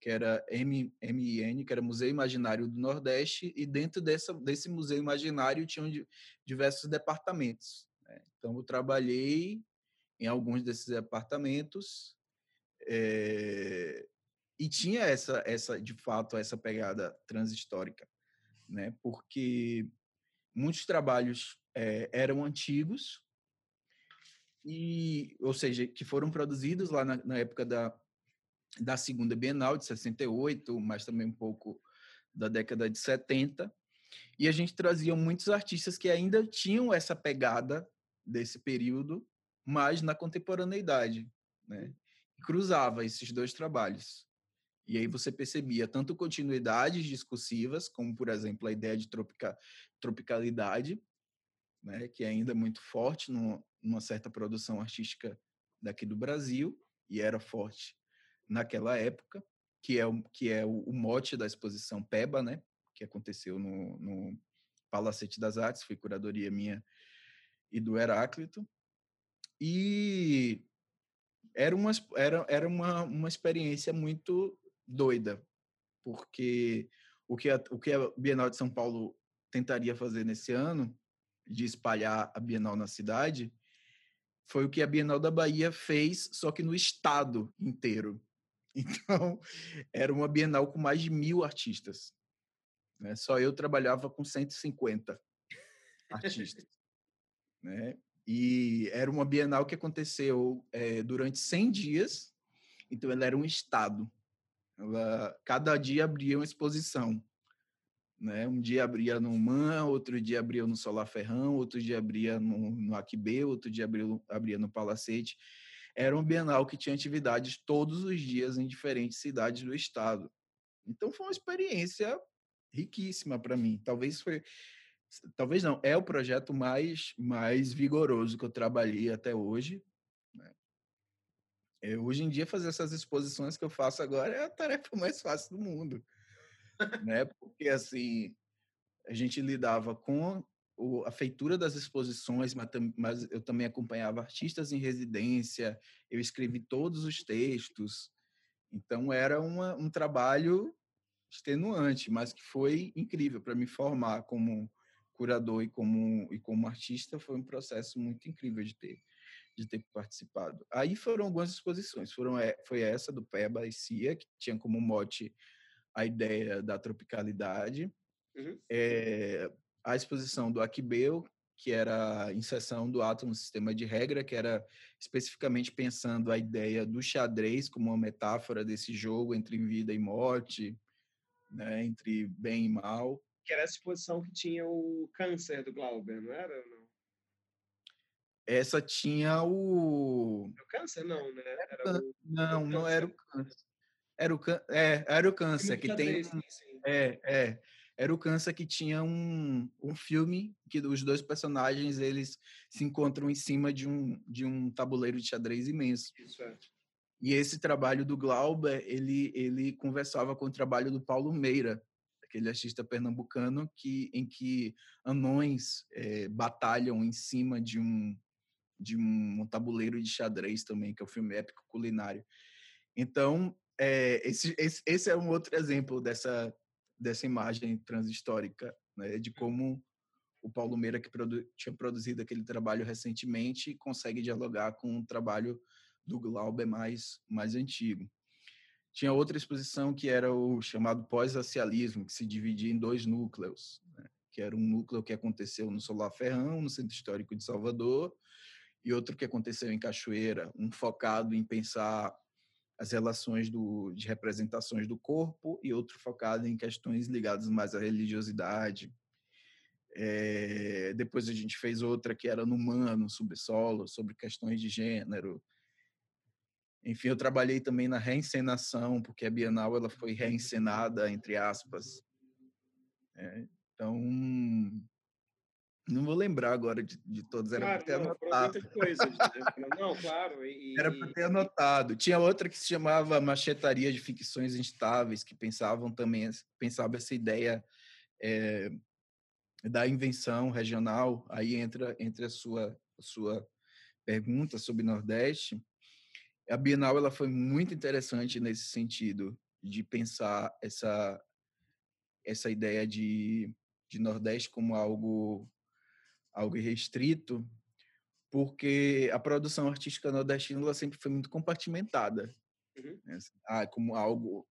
que era MIN, que era Museu Imaginário do Nordeste, e dentro dessa, desse museu imaginário tinham diversos departamentos. Né? Então, eu trabalhei em alguns desses departamentos, é, e tinha essa, essa de fato, essa pegada transhistórica, né? Porque muitos trabalhos é, eram antigos e, ou seja, que foram produzidos lá na, na época da, da segunda Bienal de 68, mas também um pouco da década de 70. E a gente trazia muitos artistas que ainda tinham essa pegada desse período, mas na contemporaneidade, né? cruzava esses dois trabalhos. E aí você percebia tanto continuidades discursivas, como, por exemplo, a ideia de tropica, tropicalidade, né, que é ainda muito forte no, numa certa produção artística daqui do Brasil, e era forte naquela época, que é o, que é o mote da exposição PEBA, né, que aconteceu no, no Palacete das Artes, foi curadoria minha e do Heráclito. E era uma, era, era uma, uma experiência muito doida, porque o que, a, o que a Bienal de São Paulo tentaria fazer nesse ano, de espalhar a Bienal na cidade, foi o que a Bienal da Bahia fez, só que no estado inteiro. Então, era uma Bienal com mais de mil artistas. Né? Só eu trabalhava com 150 artistas. né? E era uma Bienal que aconteceu é, durante 100 dias, então ela era um estado ela cada dia abria uma exposição. Né? Um dia abria no MAN, outro dia abria no Solar Ferrão, outro dia abria no, no outro dia abria, abria no Palacete. Era um bienal que tinha atividades todos os dias em diferentes cidades do estado. Então foi uma experiência riquíssima para mim. Talvez foi talvez não, é o projeto mais mais vigoroso que eu trabalhei até hoje. Né? É, hoje em dia fazer essas exposições que eu faço agora é a tarefa mais fácil do mundo, né? Porque assim a gente lidava com a feitura das exposições, mas eu também acompanhava artistas em residência, eu escrevi todos os textos, então era uma, um trabalho extenuante, mas que foi incrível para me formar como curador e como e como artista foi um processo muito incrível de ter de ter participado. Aí foram algumas exposições, foram é, foi essa do Peba e Cia que tinha como mote a ideia da tropicalidade, uhum. é, a exposição do Aquibeu, que era a inserção do átomo no sistema de regra, que era especificamente pensando a ideia do xadrez como uma metáfora desse jogo entre vida e morte, né, entre bem e mal. Que era essa exposição que tinha o câncer do Glauber, não era? Não? Essa tinha o. O câncer, não, né? Era o... Não, não era o câncer. Era o, é, era o câncer, que tem. É, é. Era o câncer que tinha um, um filme que os dois personagens eles se encontram em cima de um, de um tabuleiro de xadrez imenso. Isso é. E esse trabalho do Glauber, ele, ele conversava com o trabalho do Paulo Meira, aquele artista pernambucano que, em que anões é, batalham em cima de um, de um, um, tabuleiro de xadrez também, que é o filme épico culinário. Então, é, esse, esse, esse é um outro exemplo dessa, dessa imagem transhistórica, né, de como o Paulo Meira, que produ tinha produzido aquele trabalho recentemente, consegue dialogar com o trabalho do Glauber mais, mais antigo. Tinha outra exposição que era o chamado pós-racialismo, que se dividia em dois núcleos, né? que era um núcleo que aconteceu no Solar Ferrão, no Centro Histórico de Salvador, e outro que aconteceu em Cachoeira, um focado em pensar as relações do, de representações do corpo e outro focado em questões ligadas mais à religiosidade. É, depois a gente fez outra que era no humano, subsolo, sobre questões de gênero. Enfim, eu trabalhei também na reencenação, porque a Bienal ela foi reencenada, entre aspas. É, então, não vou lembrar agora de, de todos, era claro, para ter não, anotado. Coisas, não, claro. E, era para ter anotado. Tinha outra que se chamava Machetaria de Ficções Instáveis, que pensavam também, pensava essa ideia é, da invenção regional. Aí entra, entre a sua, a sua pergunta sobre Nordeste a Bienal ela foi muito interessante nesse sentido de pensar essa essa ideia de, de Nordeste como algo algo restrito, porque a produção artística nordestina sempre foi muito compartimentada, uhum. né? Assim, ah, como algo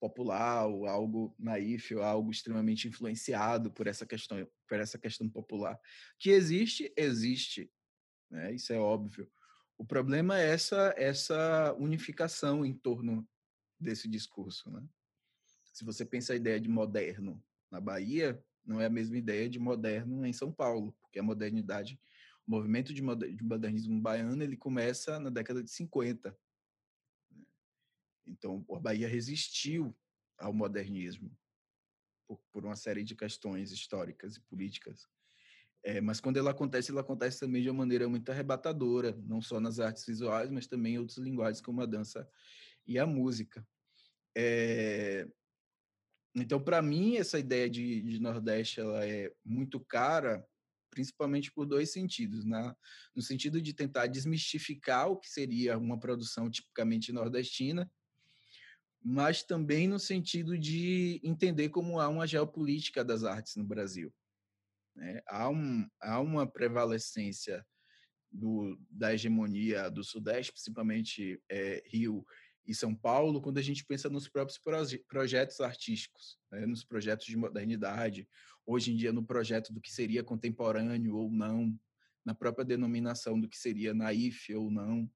popular, ou algo naif, ou algo extremamente influenciado por essa questão por essa questão popular, que existe, existe, né? Isso é óbvio o problema é essa, essa unificação em torno desse discurso. Né? Se você pensa a ideia de moderno na Bahia, não é a mesma ideia de moderno em São Paulo, porque a modernidade, o movimento de modernismo baiano, ele começa na década de 50. Né? Então, a Bahia resistiu ao modernismo por, uma série de questões históricas e políticas. É, mas quando ela acontece, ela acontece também de uma maneira muito arrebatadora, não só nas artes visuais, mas também em outras linguagens, como a dança e a música. É, então, para mim, essa ideia de, de, Nordeste ela é muito cara, principalmente por dois sentidos. Né? No sentido de tentar desmistificar o que seria uma produção tipicamente nordestina, mas também no sentido de entender como há uma geopolítica das artes no Brasil. Né? Há, um, há uma prevalecência do, da hegemonia do Sudeste, principalmente é, Rio e São Paulo, quando a gente pensa nos próprios proje projetos artísticos, né? nos projetos de modernidade, hoje em dia no projeto do que seria contemporâneo ou não, na própria denominação do que seria naif ou não,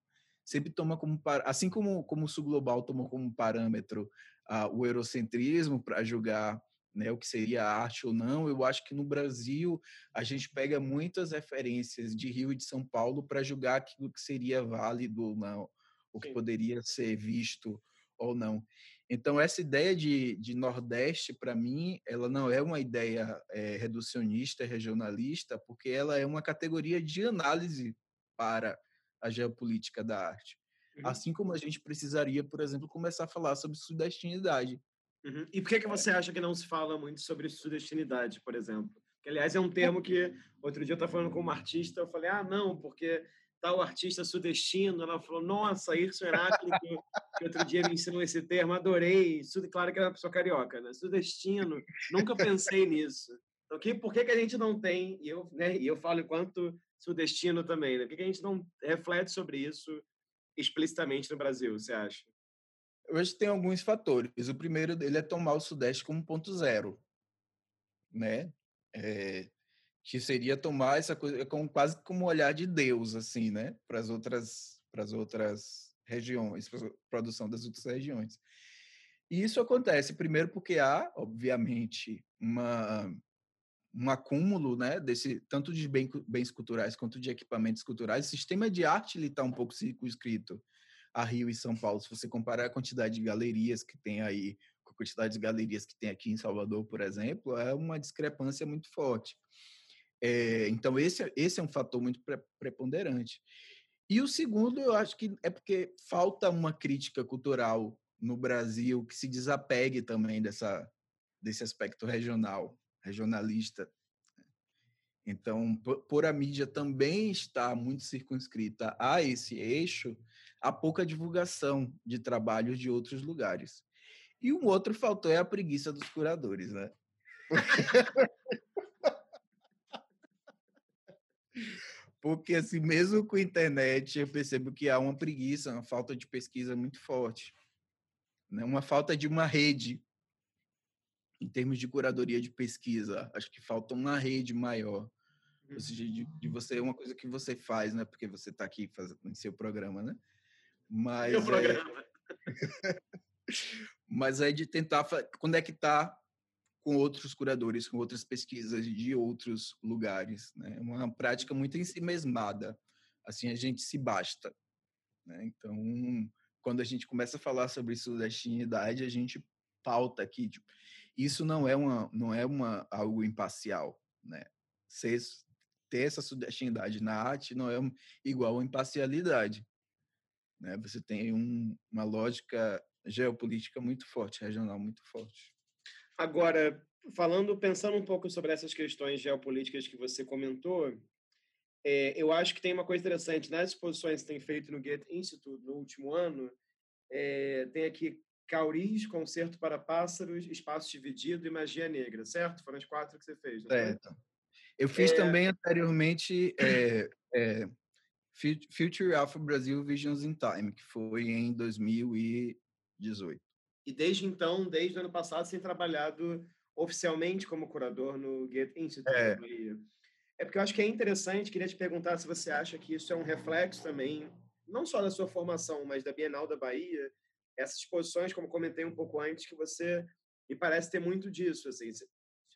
sempre toma como assim como como o sul global tomou como parâmetro uh, o eurocentrismo para julgar né, o que seria arte ou não. Eu acho que no Brasil a gente pega muitas referências de Rio e de São Paulo para julgar aquilo que seria válido ou não, o que poderia ser visto ou não. Então, essa ideia de, de Nordeste, para mim, ela não é uma ideia é, reducionista, regionalista, porque ela é uma categoria de análise para a geopolítica da arte. Uhum. Assim como a gente precisaria, por exemplo, começar a falar sobre sudestinidade. Uhum. E por que, que você acha que não se fala muito sobre sudestinidade, por exemplo? Que, aliás, é um termo que outro dia eu estava falando com uma artista, eu falei, ah, não, porque tal artista sudestino. Ela falou, nossa, Irson Heráclito, que outro dia me ensinou esse termo, adorei. Claro que era é uma pessoa carioca, né? Sudestino, nunca pensei nisso. Então, que, por que, que a gente não tem, e eu, né, e eu falo enquanto sudestino também, né? por que, que a gente não reflete sobre isso explicitamente no Brasil, você acha? Eu acho que tem alguns fatores. O primeiro dele é tomar o Sudeste como ponto zero, né? É, que seria tomar essa coisa com quase como um olhar de Deus assim, né, para as outras para as outras regiões, para produção das outras regiões. E isso acontece primeiro porque há, obviamente, uma um acúmulo, né, desse tanto de bem, bens culturais quanto de equipamentos culturais. O sistema de arte está um pouco circunscrito a Rio e São Paulo. Se você comparar a quantidade de galerias que tem aí com a quantidade de galerias que tem aqui em Salvador, por exemplo, é uma discrepância muito forte. É, então, esse, esse é um fator muito pre preponderante. E o segundo, eu acho que é porque falta uma crítica cultural no Brasil que se desapegue também dessa, desse aspecto regional, regionalista. Então, por a mídia também estar muito circunscrita a esse eixo, há pouca divulgação de trabalhos de outros lugares. E um outro fator é a preguiça dos curadores, né? Porque, assim, mesmo com a internet, eu percebo que há uma preguiça, uma falta de pesquisa muito forte. Né? Uma falta de uma rede, em termos de curadoria de pesquisa. Acho que falta uma rede maior. Ou seja, de, de você, uma coisa que você faz, né? Porque você está aqui fazendo em seu programa, né? Mas Meu é... programa. Mas é de tentar conectar com outros curadores, com outras pesquisas de outros lugares. Né? É uma prática muito ensimesmada. Assim, a gente se basta. Né? Então, quando a gente começa a falar sobre sudestinidade, a gente pauta aqui. Tipo, isso não é uma, não é uma algo imparcial, né? Ser, ter essa sudestinidade na arte não é igual a imparcialidade. Né? Você tem um, uma lógica geopolítica muito forte, regional muito forte. Agora, falando, pensando um pouco sobre essas questões geopolíticas que você comentou, é, eu acho que tem uma coisa interessante nas exposições que tem feito no Goethe Institute no último ano. É, tem aqui Cauris, Concerto para Pássaros, Espaço Dividido e Magia Negra, certo? Foram as quatro que você fez. Certo. Eu fiz é... também anteriormente Future Alpha Brasil Visions in Time, que foi em 2018. E desde então, desde o ano passado, tem trabalhado oficialmente como curador no Goethe Institute. É. é porque eu acho que é interessante, queria te perguntar se você acha que isso é um reflexo também, não só da sua formação, mas da Bienal da Bahia, essas exposições, como comentei um pouco antes, que você me parece ter muito disso, assim,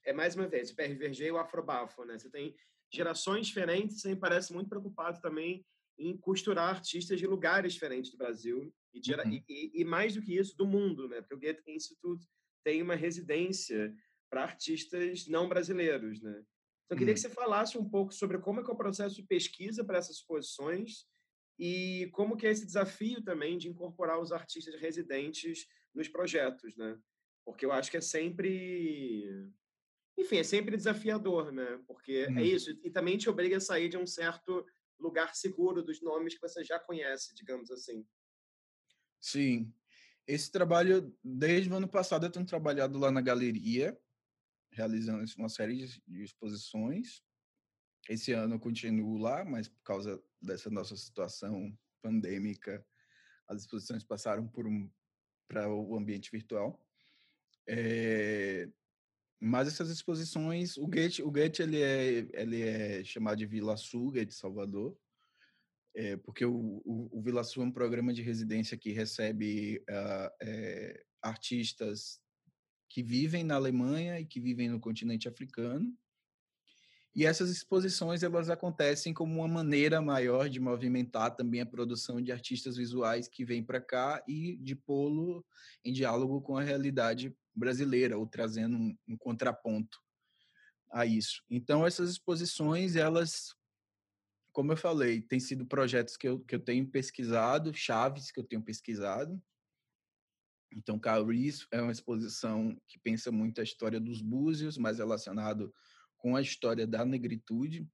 é mais uma vez, o PRVG e o Afrobafo, né? Você tem gerações diferentes, você me parece muito preocupado também em costurar artistas de lugares diferentes do Brasil e, de, uhum. e, e, mais do que isso, do mundo, né? Porque o Goethe Institute tem uma residência para artistas não brasileiros, né? Então, eu queria uhum. que você falasse um pouco sobre como é que é o processo de pesquisa para essas exposições e como que é esse desafio também de incorporar os artistas residentes nos projetos, né? Porque eu acho que é sempre... Enfim, é sempre desafiador, né? Porque uhum. é isso. E também te obriga a sair de um certo lugar seguro dos nomes que você já conhece, digamos assim. Sim. Esse trabalho, desde o ano passado, eu tenho trabalhado lá na galeria, realizando uma série de exposições. Esse ano eu continuo lá, mas por causa dessa nossa situação pandêmica, as exposições passaram por um para o ambiente virtual. É, mas essas exposições, o Goethe, o Goethe ele é ele é chamado de Vila Suga de Salvador, é, porque o, o, o Vila Sul é um programa de residência que recebe uh, é, artistas que vivem na Alemanha e que vivem no continente africano. E essas exposições elas acontecem como uma maneira maior de movimentar também a produção de artistas visuais que vêm para cá e de pô-lo em diálogo com a realidade brasileira, ou trazendo um, um contraponto a isso. Então essas exposições elas como eu falei, tem sido projetos que eu, que eu tenho pesquisado, chaves que eu tenho pesquisado. Então, Cauris é uma exposição que pensa muito a história dos búzios, mas relacionado com a história da negritude,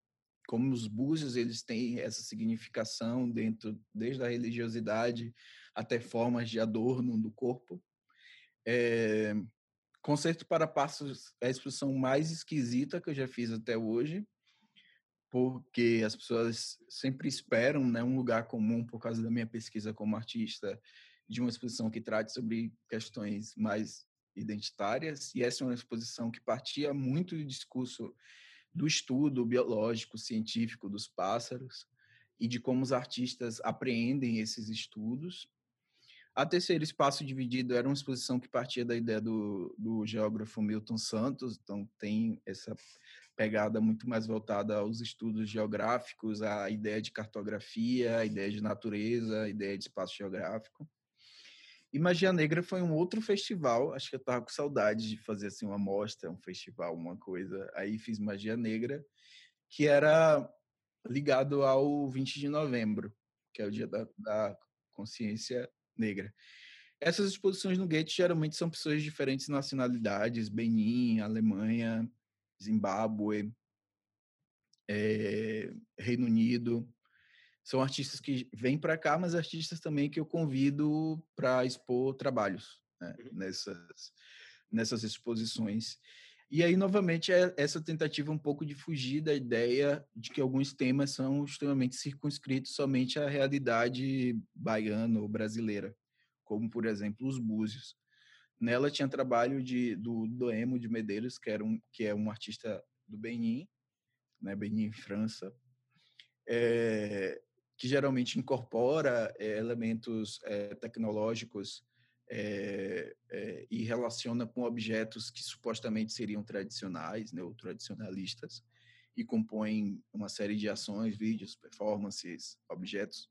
como os búzios eles têm essa significação dentro desde a religiosidade até formas de adorno do corpo. É, Concerto para Passos é a exposição mais esquisita que eu já fiz até hoje, porque as pessoas sempre esperam né, um lugar comum, por causa da minha pesquisa como artista, de uma exposição que trate sobre questões mais identitárias, e essa é uma exposição que partia muito do discurso do estudo biológico, científico dos pássaros, e de como os artistas apreendem esses estudos. A terceira espaço dividido era uma exposição que partia da ideia do, do geógrafo Milton Santos, então tem essa pegada muito mais voltada aos estudos geográficos, à ideia de cartografia, a ideia de natureza, a ideia de espaço geográfico. E Magia Negra foi um outro festival, acho que eu estava com saudade de fazer assim uma mostra, um festival, uma coisa. Aí fiz Magia Negra, que era ligado ao 20 de novembro, que é o dia da, da consciência negra. Essas exposições no Gate geralmente são pessoas de diferentes nacionalidades, Benin, Alemanha, Zimbábue, é, Reino Unido. São artistas que vêm para cá, mas artistas também que eu convido para expor trabalhos né, uhum. nessas, nessas exposições. E aí, novamente, é essa tentativa um pouco de fugir da ideia de que alguns temas são extremamente circunscritos somente à realidade baiana ou brasileira, como, por exemplo, os búzios. Nela tinha trabalho de, do Doemo de Medeiros, que, era um, que é um artista do Benin, né, Benin, França, é, que geralmente incorpora é, elementos é, tecnológicos e relaciona com objetos que supostamente seriam tradicionais, né, ou tradicionalistas, e compõem uma série de ações, vídeos, performances, objetos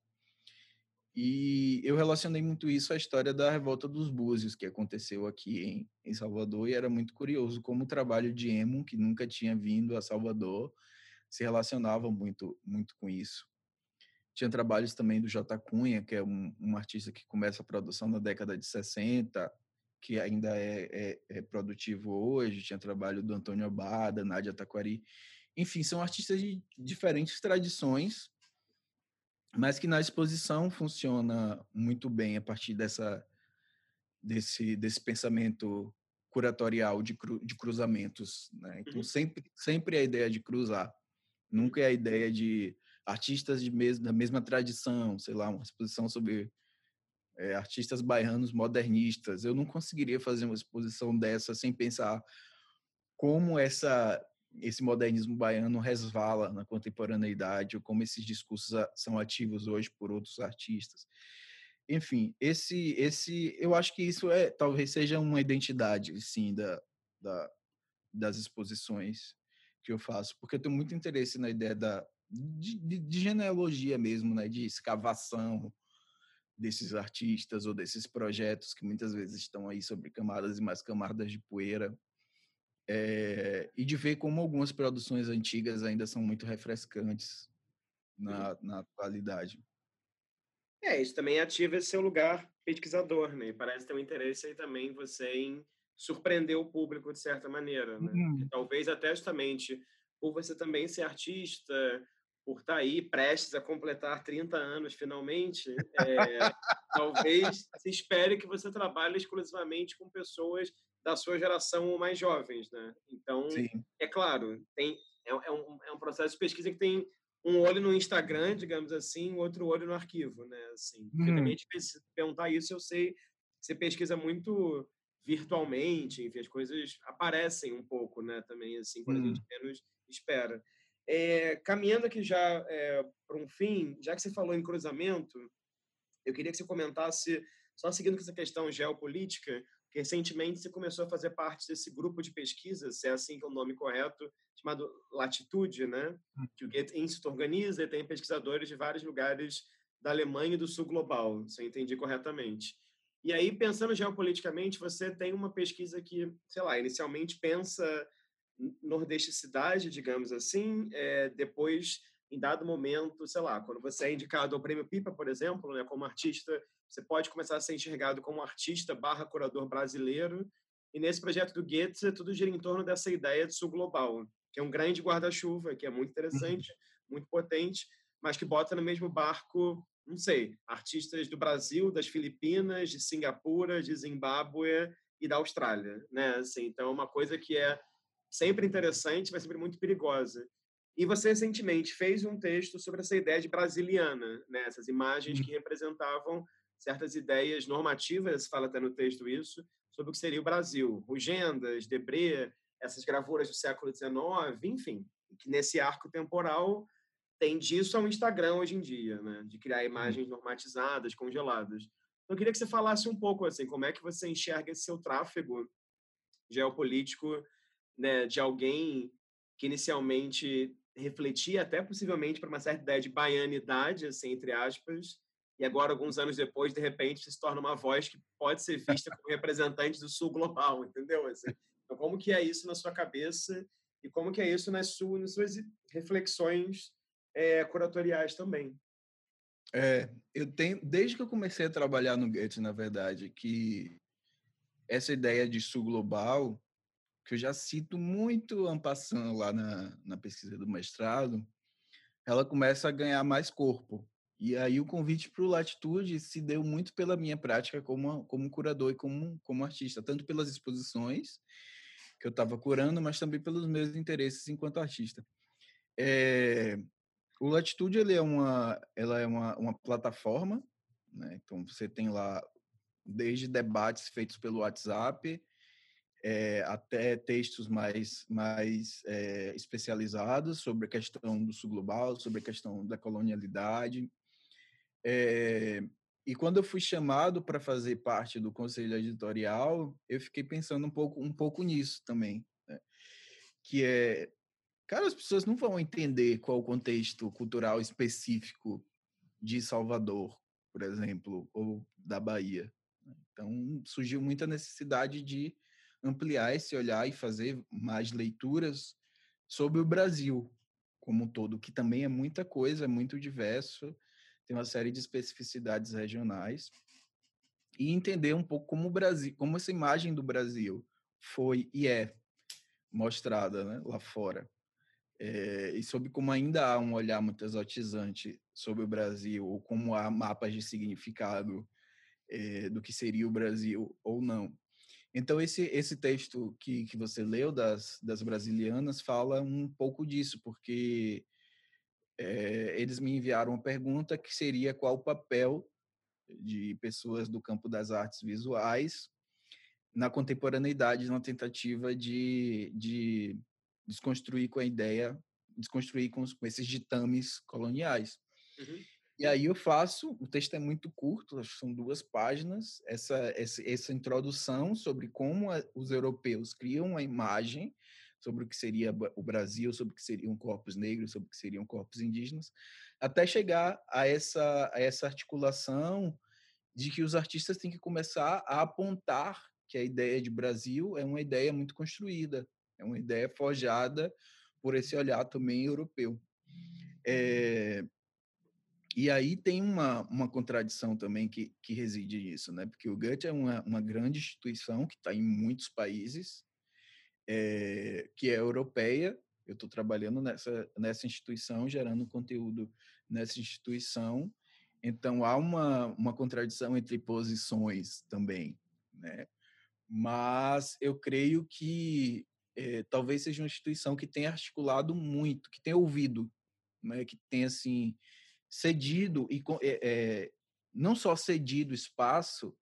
e eu relacionei muito isso à história da revolta dos Búzios, que aconteceu aqui em, em Salvador, e era muito curioso como o trabalho de Emo, que nunca tinha vindo a Salvador, se relacionava muito, muito com isso. Tinha trabalhos também do J. Cunha, que é um, um artista que começa a produção na década de 60, que ainda é, é, é produtivo hoje. Tinha trabalho do Antônio Abada, Nádia Taquari. Enfim, são artistas de diferentes tradições, mas que na exposição funciona muito bem a partir dessa desse desse pensamento curatorial de, cru, de cruzamentos, né? Então uhum. sempre sempre a ideia de cruzar, nunca é a ideia de artistas de mes, da mesma tradição, sei lá, uma exposição sobre é, artistas baianos modernistas. Eu não conseguiria fazer uma exposição dessa sem pensar como essa esse modernismo baiano resvala na contemporaneidade, ou como esses discursos são ativos hoje por outros artistas. Enfim, esse, esse, eu acho que isso é talvez seja uma identidade, sim, da, da, das exposições que eu faço, porque eu tenho muito interesse na ideia da, de, de, genealogia mesmo, né, de escavação desses artistas ou desses projetos que muitas vezes estão aí sobre camadas e mais camadas de poeira é, e de ver como algumas produções antigas ainda são muito refrescantes na, na atualidade. É, isso também ativa esse seu lugar pesquisador, né? E parece ter um interesse aí também você em surpreender o público de certa maneira, né? Uhum. Talvez até justamente por você também ser artista, por estar tá aí prestes a completar 30 anos finalmente, é, talvez se espere que você trabalhe exclusivamente com pessoas da sua geração ou mais jovens, né? Então, Sim. é claro, tem, é, é, um, é um processo de pesquisa que tem um olho no Instagram, digamos assim, outro olho no arquivo, né? Assim, uhum. perguntar isso, eu sei você pesquisa muito virtualmente, enfim, as coisas aparecem um pouco, né? Também, assim, quando uhum. a gente hum. menos espera. É, caminhando aqui já é, para um fim, já que você falou em cruzamento, eu queria que você comentasse, só seguindo com essa questão geopolítica, recentemente você começou a fazer parte desse grupo de pesquisa, se é assim que é o nome correto, chamado Latitude, né? Hum. Que o Goethe Institute organiza e tem pesquisadores de vários lugares da Alemanha e do Sul global, se eu entendi corretamente. E aí, pensando geopoliticamente, você tem uma pesquisa que, sei lá, inicialmente pensa nordesticidade, digamos assim, é, depois, em dado momento, sei lá, quando você é indicado ao Prêmio Pipa, por exemplo, né, como artista, você pode começar a ser enxergado como artista barra curador brasileiro, e nesse projeto do Goethe, tudo gira em torno dessa ideia de sul global, que é um grande guarda-chuva, que é muito interessante, uhum. muito potente, mas que bota no mesmo barco não sei, artistas do Brasil, das Filipinas, de Singapura, de Zimbábue e da Austrália, né? Assim, então, é uma coisa que é sempre interessante, mas sempre muito perigosa. E você recentemente fez um texto sobre essa ideia de brasiliana, né? Essas imagens que representavam certas ideias normativas, fala até no texto isso, sobre o que seria o Brasil. Rugendas, Debré, essas gravuras do século XIX, enfim, que nesse arco temporal tem disso ao Instagram hoje em dia, né? De criar uhum. imagens normatizadas, congeladas. Então, eu queria que você falasse um pouco assim, como é que você enxerga esse seu tráfego geopolítico, né, de alguém que inicialmente refletia até possivelmente para uma certa ideia de baianidade, assim, entre aspas, e agora alguns anos depois, de repente, se torna uma voz que pode ser vista como representante do sul global, entendeu? Assim, então, como que é isso na sua cabeça e como que é isso nas suas, nas suas reflexões é, curatoriais também. É, eu tenho, desde que eu comecei a trabalhar no Goethe, na verdade, que essa ideia de sul global, que eu já cito muito ampassando lá na, na pesquisa do mestrado, ela começa a ganhar mais corpo. E aí o convite para o Latitude se deu muito pela minha prática como, como curador e como, como artista, tanto pelas exposições que eu estava curando, mas também pelos meus interesses enquanto artista. É, o Latitude ele é uma, ela é uma, uma plataforma, né? então você tem lá desde debates feitos pelo WhatsApp é, até textos mais, mais é, especializados sobre a questão do sul global, sobre a questão da colonialidade. É, e quando eu fui chamado para fazer parte do conselho editorial, eu fiquei pensando um pouco, um pouco nisso também, né? que é Cara, as pessoas não vão entender qual o contexto cultural específico de Salvador, por exemplo, ou da Bahia. Né. Então, surgiu muita necessidade de ampliar esse olhar e fazer mais leituras sobre o Brasil como um todo, que também é muita coisa, é muito diverso, tem uma série de especificidades regionais e entender um pouco como o Brasil, como essa imagem do Brasil foi e é mostrada né, lá fora é, e sobre como ainda há um olhar muito exotizante sobre o Brasil, ou como há mapas de significado é, do que seria o Brasil ou não. Então, esse, esse texto que, que você leu das, das brasilianas fala um pouco disso, porque é, eles me enviaram uma pergunta que seria qual o papel de pessoas do campo das artes visuais na contemporaneidade, na tentativa de, de desconstruir com a ideia, desconstruir com, com esses ditames coloniais. Uhum. E aí eu faço, o texto é muito curto, são duas páginas, essa, essa, essa introdução sobre como a, os europeus criam uma imagem sobre o que seria o Brasil, sobre o que seriam corpos negros, sobre o que seriam corpos indígenas, até chegar a essa, a essa articulação de que os artistas têm que começar a apontar que a ideia de Brasil é uma ideia muito construída, é uma ideia forjada por esse olhar também europeu. É, e aí tem uma, uma contradição também que, que reside nisso, né? Porque o Goethe é uma, uma grande instituição que está em muitos países, é, que é europeia. Eu estou trabalhando nessa, nessa instituição, gerando conteúdo nessa instituição. Então há uma, uma contradição entre posições também, né? Mas eu creio que é, talvez seja uma instituição que tenha articulado muito, que tenha ouvido, né, que tenha assim cedido e é, não só cedido espaço,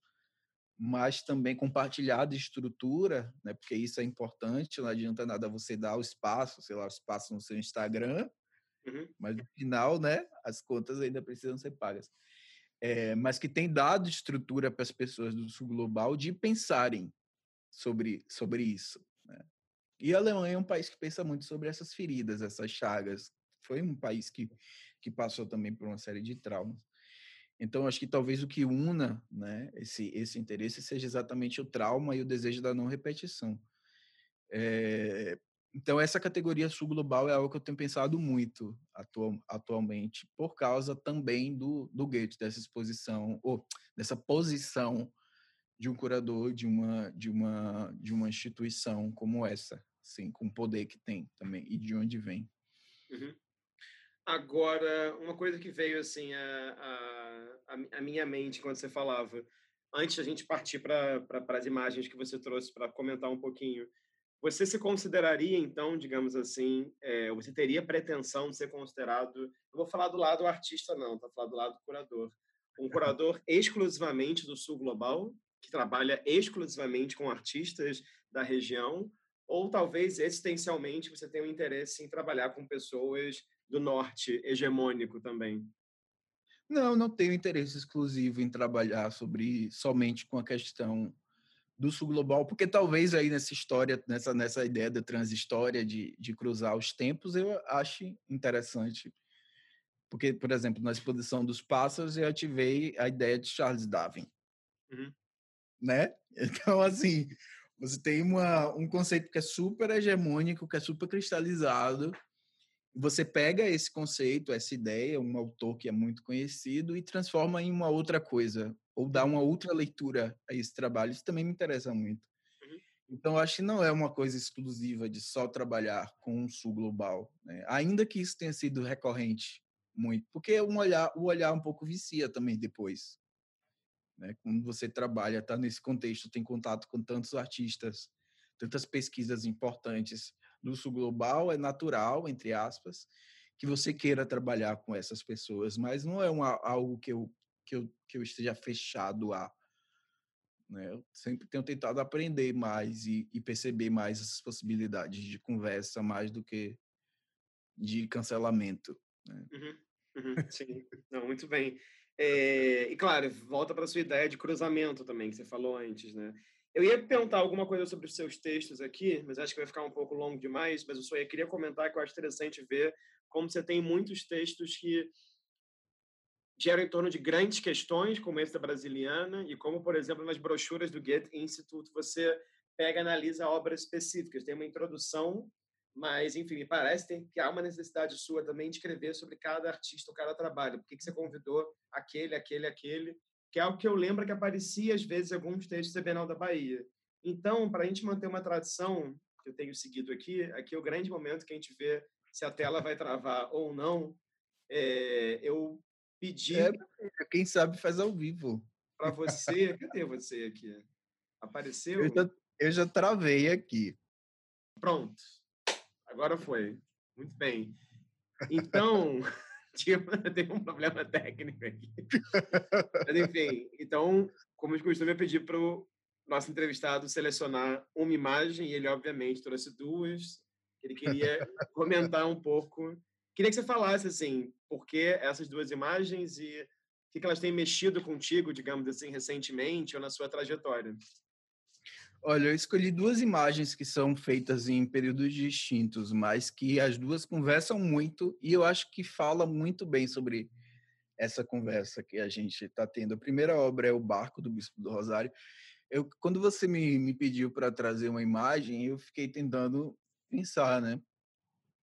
mas também compartilhado estrutura, né, porque isso é importante. Não adianta nada você dar o espaço, sei lá, o espaço no seu Instagram, uhum. mas no final, né, as contas ainda precisam ser pagas. É, mas que tem dado estrutura para as pessoas do sul global de pensarem sobre, sobre isso. Né? E a Alemanha é um país que pensa muito sobre essas feridas, essas chagas. Foi um país que, que passou também por uma série de traumas. Então, acho que talvez o que una né, esse, esse interesse seja exatamente o trauma e o desejo da não repetição. É, então, essa categoria sul global é algo que eu tenho pensado muito atual, atualmente, por causa também do, do Goethe, dessa exposição, ou dessa posição de um curador de uma, de uma, de uma instituição como essa, assim, com o poder que tem também e de onde vem. Uhum. Agora, uma coisa que veio assim a, a, a minha mente quando você falava, antes da gente partir para pra, as imagens que você trouxe para comentar um pouquinho, você se consideraria, então, digamos assim, é, você teria pretensão de ser considerado, eu vou falar do lado artista não, tá? Falar do lado curador, um curador exclusivamente do sul global, que trabalha exclusivamente com artistas da região, ou talvez existencialmente você tenha um interesse em trabalhar com pessoas do norte hegemônico também? Não, não tenho interesse exclusivo em trabalhar sobre somente com a questão do sul global, porque talvez aí nessa história, nessa, nessa ideia da transhistória, de, de cruzar os tempos, eu acho interessante. Porque, por exemplo, na exposição dos pássaros, eu ativei a ideia de Charles Darwin. Uhum. Né? Então, assim, você tem uma, um conceito que é super hegemônico, que é super cristalizado. Você pega esse conceito, essa ideia, um autor que é muito conhecido, e transforma em uma outra coisa, ou dá uma outra leitura a esse trabalho. Isso também me interessa muito. Uhum. Então, acho que não é uma coisa exclusiva de só trabalhar com o sul global, né? ainda que isso tenha sido recorrente muito, porque um olhar, o olhar um pouco vicia também depois. Né? Quando você trabalha, está nesse contexto, tem contato com tantos artistas, tantas pesquisas importantes do sul global, é natural, entre aspas, que você queira trabalhar com essas pessoas, mas não é uma, algo que eu, que, eu, que eu esteja fechado a. Né? Eu sempre tenho tentado aprender mais e, e perceber mais essas possibilidades de conversa, mais do que de cancelamento. Né? Uhum, uhum, sim, não, muito bem. É, e claro, volta para a sua ideia de cruzamento também, que você falou antes, né? Eu ia perguntar alguma coisa sobre os seus textos aqui, mas acho que vai ficar um pouco longo demais, mas eu só queria comentar que eu acho interessante ver como você tem muitos textos que geram em torno de grandes questões, como esse da Brasiliana, e como, por exemplo, nas brochuras do Goethe Institute, você pega e analisa obras específicas. Tem uma introdução mas, enfim, me parece que há uma necessidade sua também de escrever sobre cada artista ou cada trabalho. Por que você convidou aquele, aquele, aquele? Que é algo que eu lembro que aparecia, às vezes, em alguns textos da Bienal da Bahia. Então, para a gente manter uma tradição que eu tenho seguido aqui, aqui é o grande momento que a gente vê se a tela vai travar ou não. É, eu pedi... É, quem sabe faz ao vivo. Para você... Cadê você aqui? Apareceu? Eu já, eu já travei aqui. Pronto. Agora foi. Muito bem. Então, tipo, tem um problema técnico aqui. Mas, enfim, então, como de costume, eu pedi para o nosso entrevistado selecionar uma imagem e ele, obviamente, trouxe duas. Ele queria comentar um pouco. Queria que você falasse, assim, por que essas duas imagens e o que elas têm mexido contigo, digamos assim, recentemente ou na sua trajetória. Olha, eu escolhi duas imagens que são feitas em períodos distintos, mas que as duas conversam muito e eu acho que fala muito bem sobre essa conversa que a gente está tendo. A primeira obra é O Barco do Bispo do Rosário. Eu, quando você me, me pediu para trazer uma imagem, eu fiquei tentando pensar, né,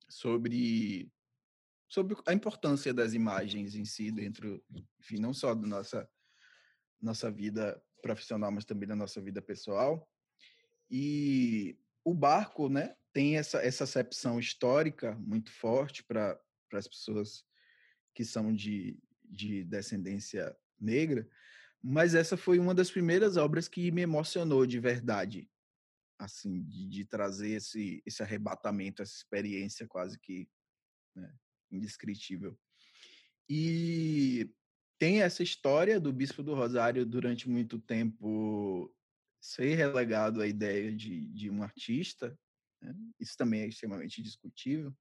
sobre sobre a importância das imagens em si dentro, enfim, não só da nossa nossa vida profissional, mas também da nossa vida pessoal. E o barco, né, tem essa, essa acepção histórica muito forte para as pessoas que são de, de descendência negra, mas essa foi uma das primeiras obras que me emocionou de verdade, assim, de, de trazer esse, esse arrebatamento, essa experiência quase que né, indescritível. E tem essa história do Bispo do Rosário durante muito tempo ser relegado à ideia de, de um artista, né? isso também é extremamente discutível,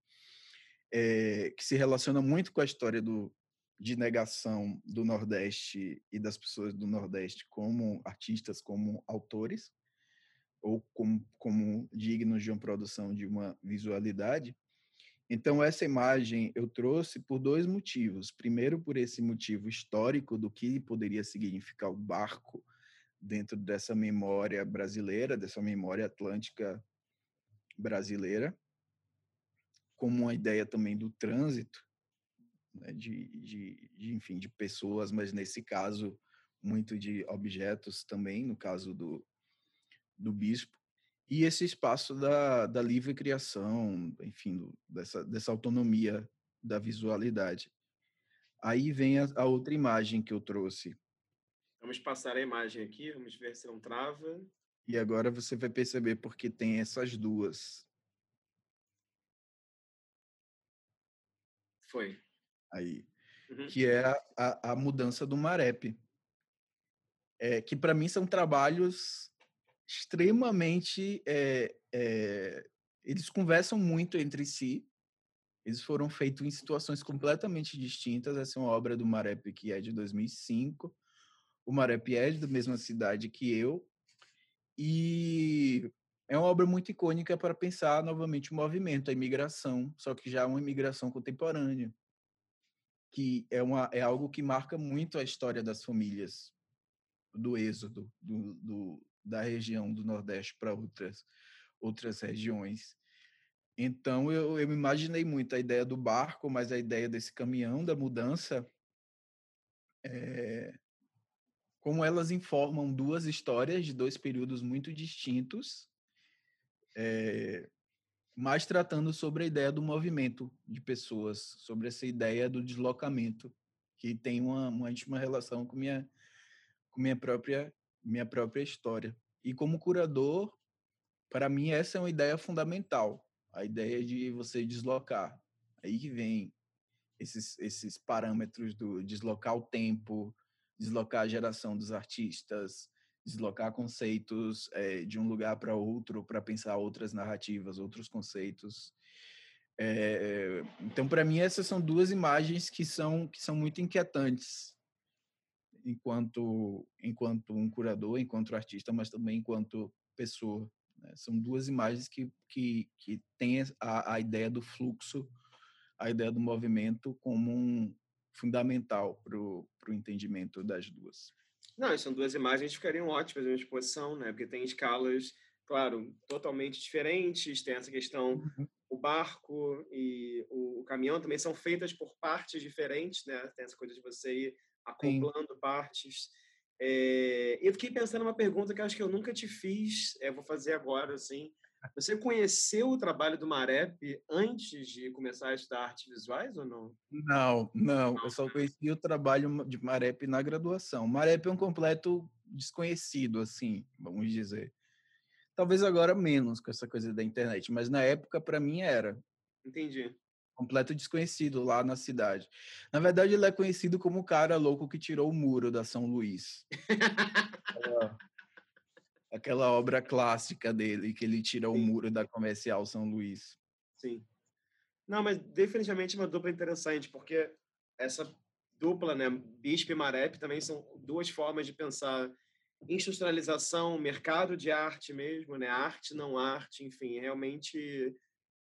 é, que se relaciona muito com a história do, de negação do Nordeste e das pessoas do Nordeste como artistas, como autores. ou como, como dignos de uma produção de uma visualidade. Então, essa imagem eu trouxe por dois motivos. Primeiro, por esse motivo histórico do que poderia significar o barco dentro dessa memória brasileira, dessa memória atlântica brasileira, como uma ideia também do trânsito, né, de, de, de, enfim, de pessoas, mas nesse caso, muito de objetos também, no caso do, do bispo e esse espaço da, da livre criação, enfim, do, dessa, dessa autonomia da visualidade. Aí vem a, a, outra imagem que eu trouxe. Vamos passar a imagem aqui, vamos ver se não trava. E agora você vai perceber porque tem essas duas. Foi. Aí. Uhum. Que é a, a, a mudança do Marep. É, que para mim são trabalhos extremamente. É, é, eles conversam muito entre si. Eles foram feitos em situações completamente distintas. Essa é uma obra do Marep que é de 2005. O Marep é da mesma cidade que eu. E é uma obra muito icônica para pensar novamente o movimento, a imigração, só que já uma imigração contemporânea, que é, uma, é algo que marca muito a história das famílias do êxodo, do, do, da região do Nordeste para outras, outras regiões. Então, eu, eu imaginei muito a ideia do barco, mas a ideia desse caminhão, da mudança, é, como elas informam duas histórias de dois períodos muito distintos, é, mas tratando sobre a ideia do movimento de pessoas, sobre essa ideia do deslocamento, que tem uma, uma íntima relação com minha, com minha própria minha própria história. E como curador, para mim essa é uma ideia fundamental, a ideia de você deslocar. Aí que vem esses, esses parâmetros do deslocar o tempo, deslocar a geração dos artistas, deslocar conceitos é, de um lugar para outro para pensar outras narrativas, outros conceitos. É, então, para mim, essas são duas imagens que são que são muito inquietantes enquanto enquanto um curador, enquanto artista, mas também enquanto pessoa. Né? São duas imagens que que que têm a, a ideia do fluxo, a ideia do movimento como um fundamental para o entendimento das duas. Não, são duas imagens que ficariam ótimas em exposição, né? Porque tem escalas, claro, totalmente diferentes. Tem essa questão, uhum. o barco e o, o, caminhão também são feitas por partes diferentes, né? Tem essa coisa de você ir acoplando Sim. partes. É, eu fiquei pensando uma pergunta que acho que eu nunca te fiz, é, vou fazer agora, assim. Você conheceu o trabalho do Marep antes de começar a estudar artes visuais ou não? Não, não. não. Eu só conheci o trabalho de Marep na graduação. Marep é um completo desconhecido, assim, vamos dizer. Talvez agora menos com essa coisa da internet, mas na época para mim era. Entendi completo desconhecido lá na cidade. Na verdade, ele é conhecido como o cara louco que tirou o muro da São Luís. aquela, obra clássica dele, que ele tira Sim. o muro da comercial São Luís. Sim. Não, mas definitivamente uma dupla interessante, porque essa dupla, né, Bispo e Marep, também são duas formas de pensar institucionalização, mercado de arte mesmo, né, arte, não arte, enfim, realmente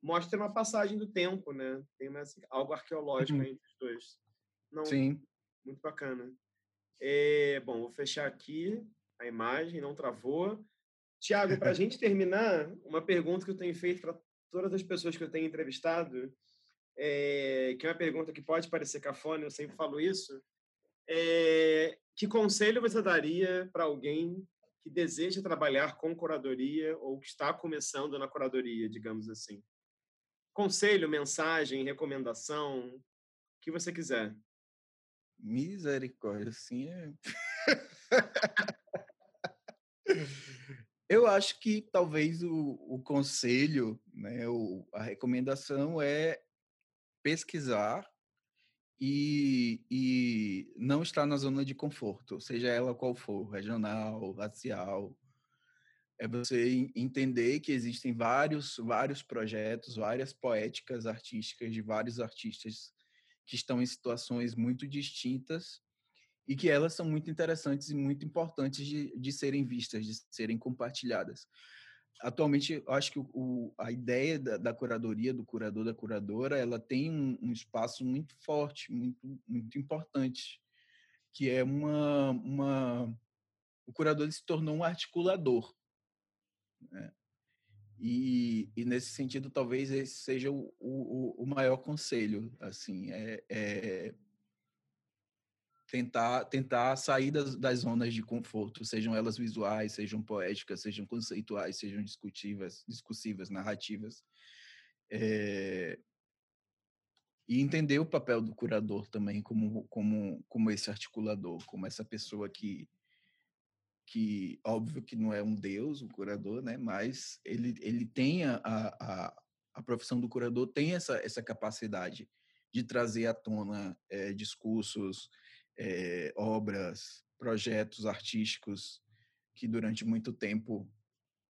mostra uma passagem do tempo, né? Tem uma, algo arqueológico uhum. entre os dois. Não, Sim. Muito bacana. É, bom, vou fechar aqui a imagem, não travou. Tiago, para a gente terminar, uma pergunta que eu tenho feito para todas as pessoas que eu tenho entrevistado, é, que é uma pergunta que pode parecer cafona, eu sempre falo isso. É, que conselho você daria para alguém que deseja trabalhar com curadoria ou que está começando na curadoria, digamos assim? conselho, mensagem, recomendação, o que você quiser. Misericórdia, assim é. Eu acho que talvez o, o conselho, né, o, a recomendação é pesquisar e, e não estar na zona de conforto, seja ela qual for, regional, racial, é você entender que existem vários, vários projetos, várias poéticas artísticas de vários artistas que estão em situações muito distintas e que elas são muito interessantes e muito importantes de, de serem vistas, de serem compartilhadas. atualmente, acho que o, a ideia da, da, curadoria, do curador, da curadora, ela tem um, um, espaço muito forte, muito, muito importante, que é uma, uma... O curador se tornou um articulador. Né? E, e, nesse sentido, talvez esse seja o, o, o maior conselho, assim, é, é tentar, tentar sair das, das zonas de conforto, sejam elas visuais, sejam poéticas, sejam conceituais, sejam discutivas, discursivas, narrativas. É, e entender o papel do curador também como, como, como esse articulador, como essa pessoa que, que óbvio que não é um deus, o curador, né? mas ele, ele tem a, a, a profissão do curador tem essa, essa capacidade de trazer à tona é, discursos, é, obras, projetos artísticos que durante muito tempo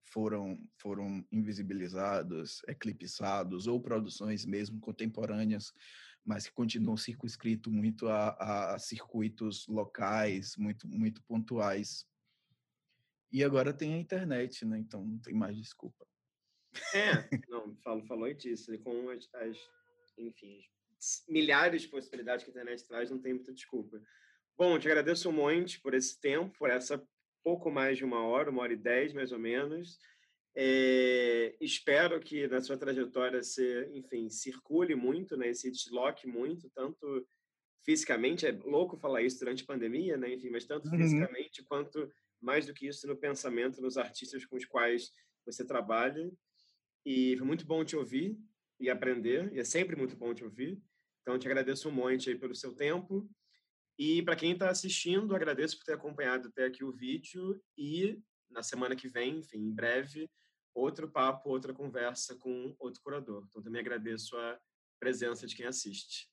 foram foram invisibilizados, eclipsados ou produções mesmo contemporâneas, mas que continuam circunscrito muito a, a circuitos locais, muito muito pontuais. E agora tem a internet, né? Então não tem mais desculpa. É, não, falo, falou disso, e com as, as enfim, milhares de possibilidades que a internet traz, não tem muita desculpa. Bom, te agradeço um monte por esse tempo, por essa pouco mais de uma hora, uma hora e dez, mais ou menos. É, espero que na sua trajetória você, enfim, circule muito, né, se desloque muito, tanto fisicamente, é louco falar isso durante a pandemia, né, enfim, mas tanto uhum. fisicamente quanto, mais do que isso, no pensamento, nos artistas com os quais você trabalha. E foi muito bom te ouvir e aprender, e é sempre muito bom te ouvir. Então, te agradeço um monte aí pelo seu tempo. E para quem está assistindo, agradeço por ter acompanhado até aqui o vídeo e na semana que vem, enfim, em breve, outro papo, outra conversa com outro curador. Então, também agradeço a presença de quem assiste.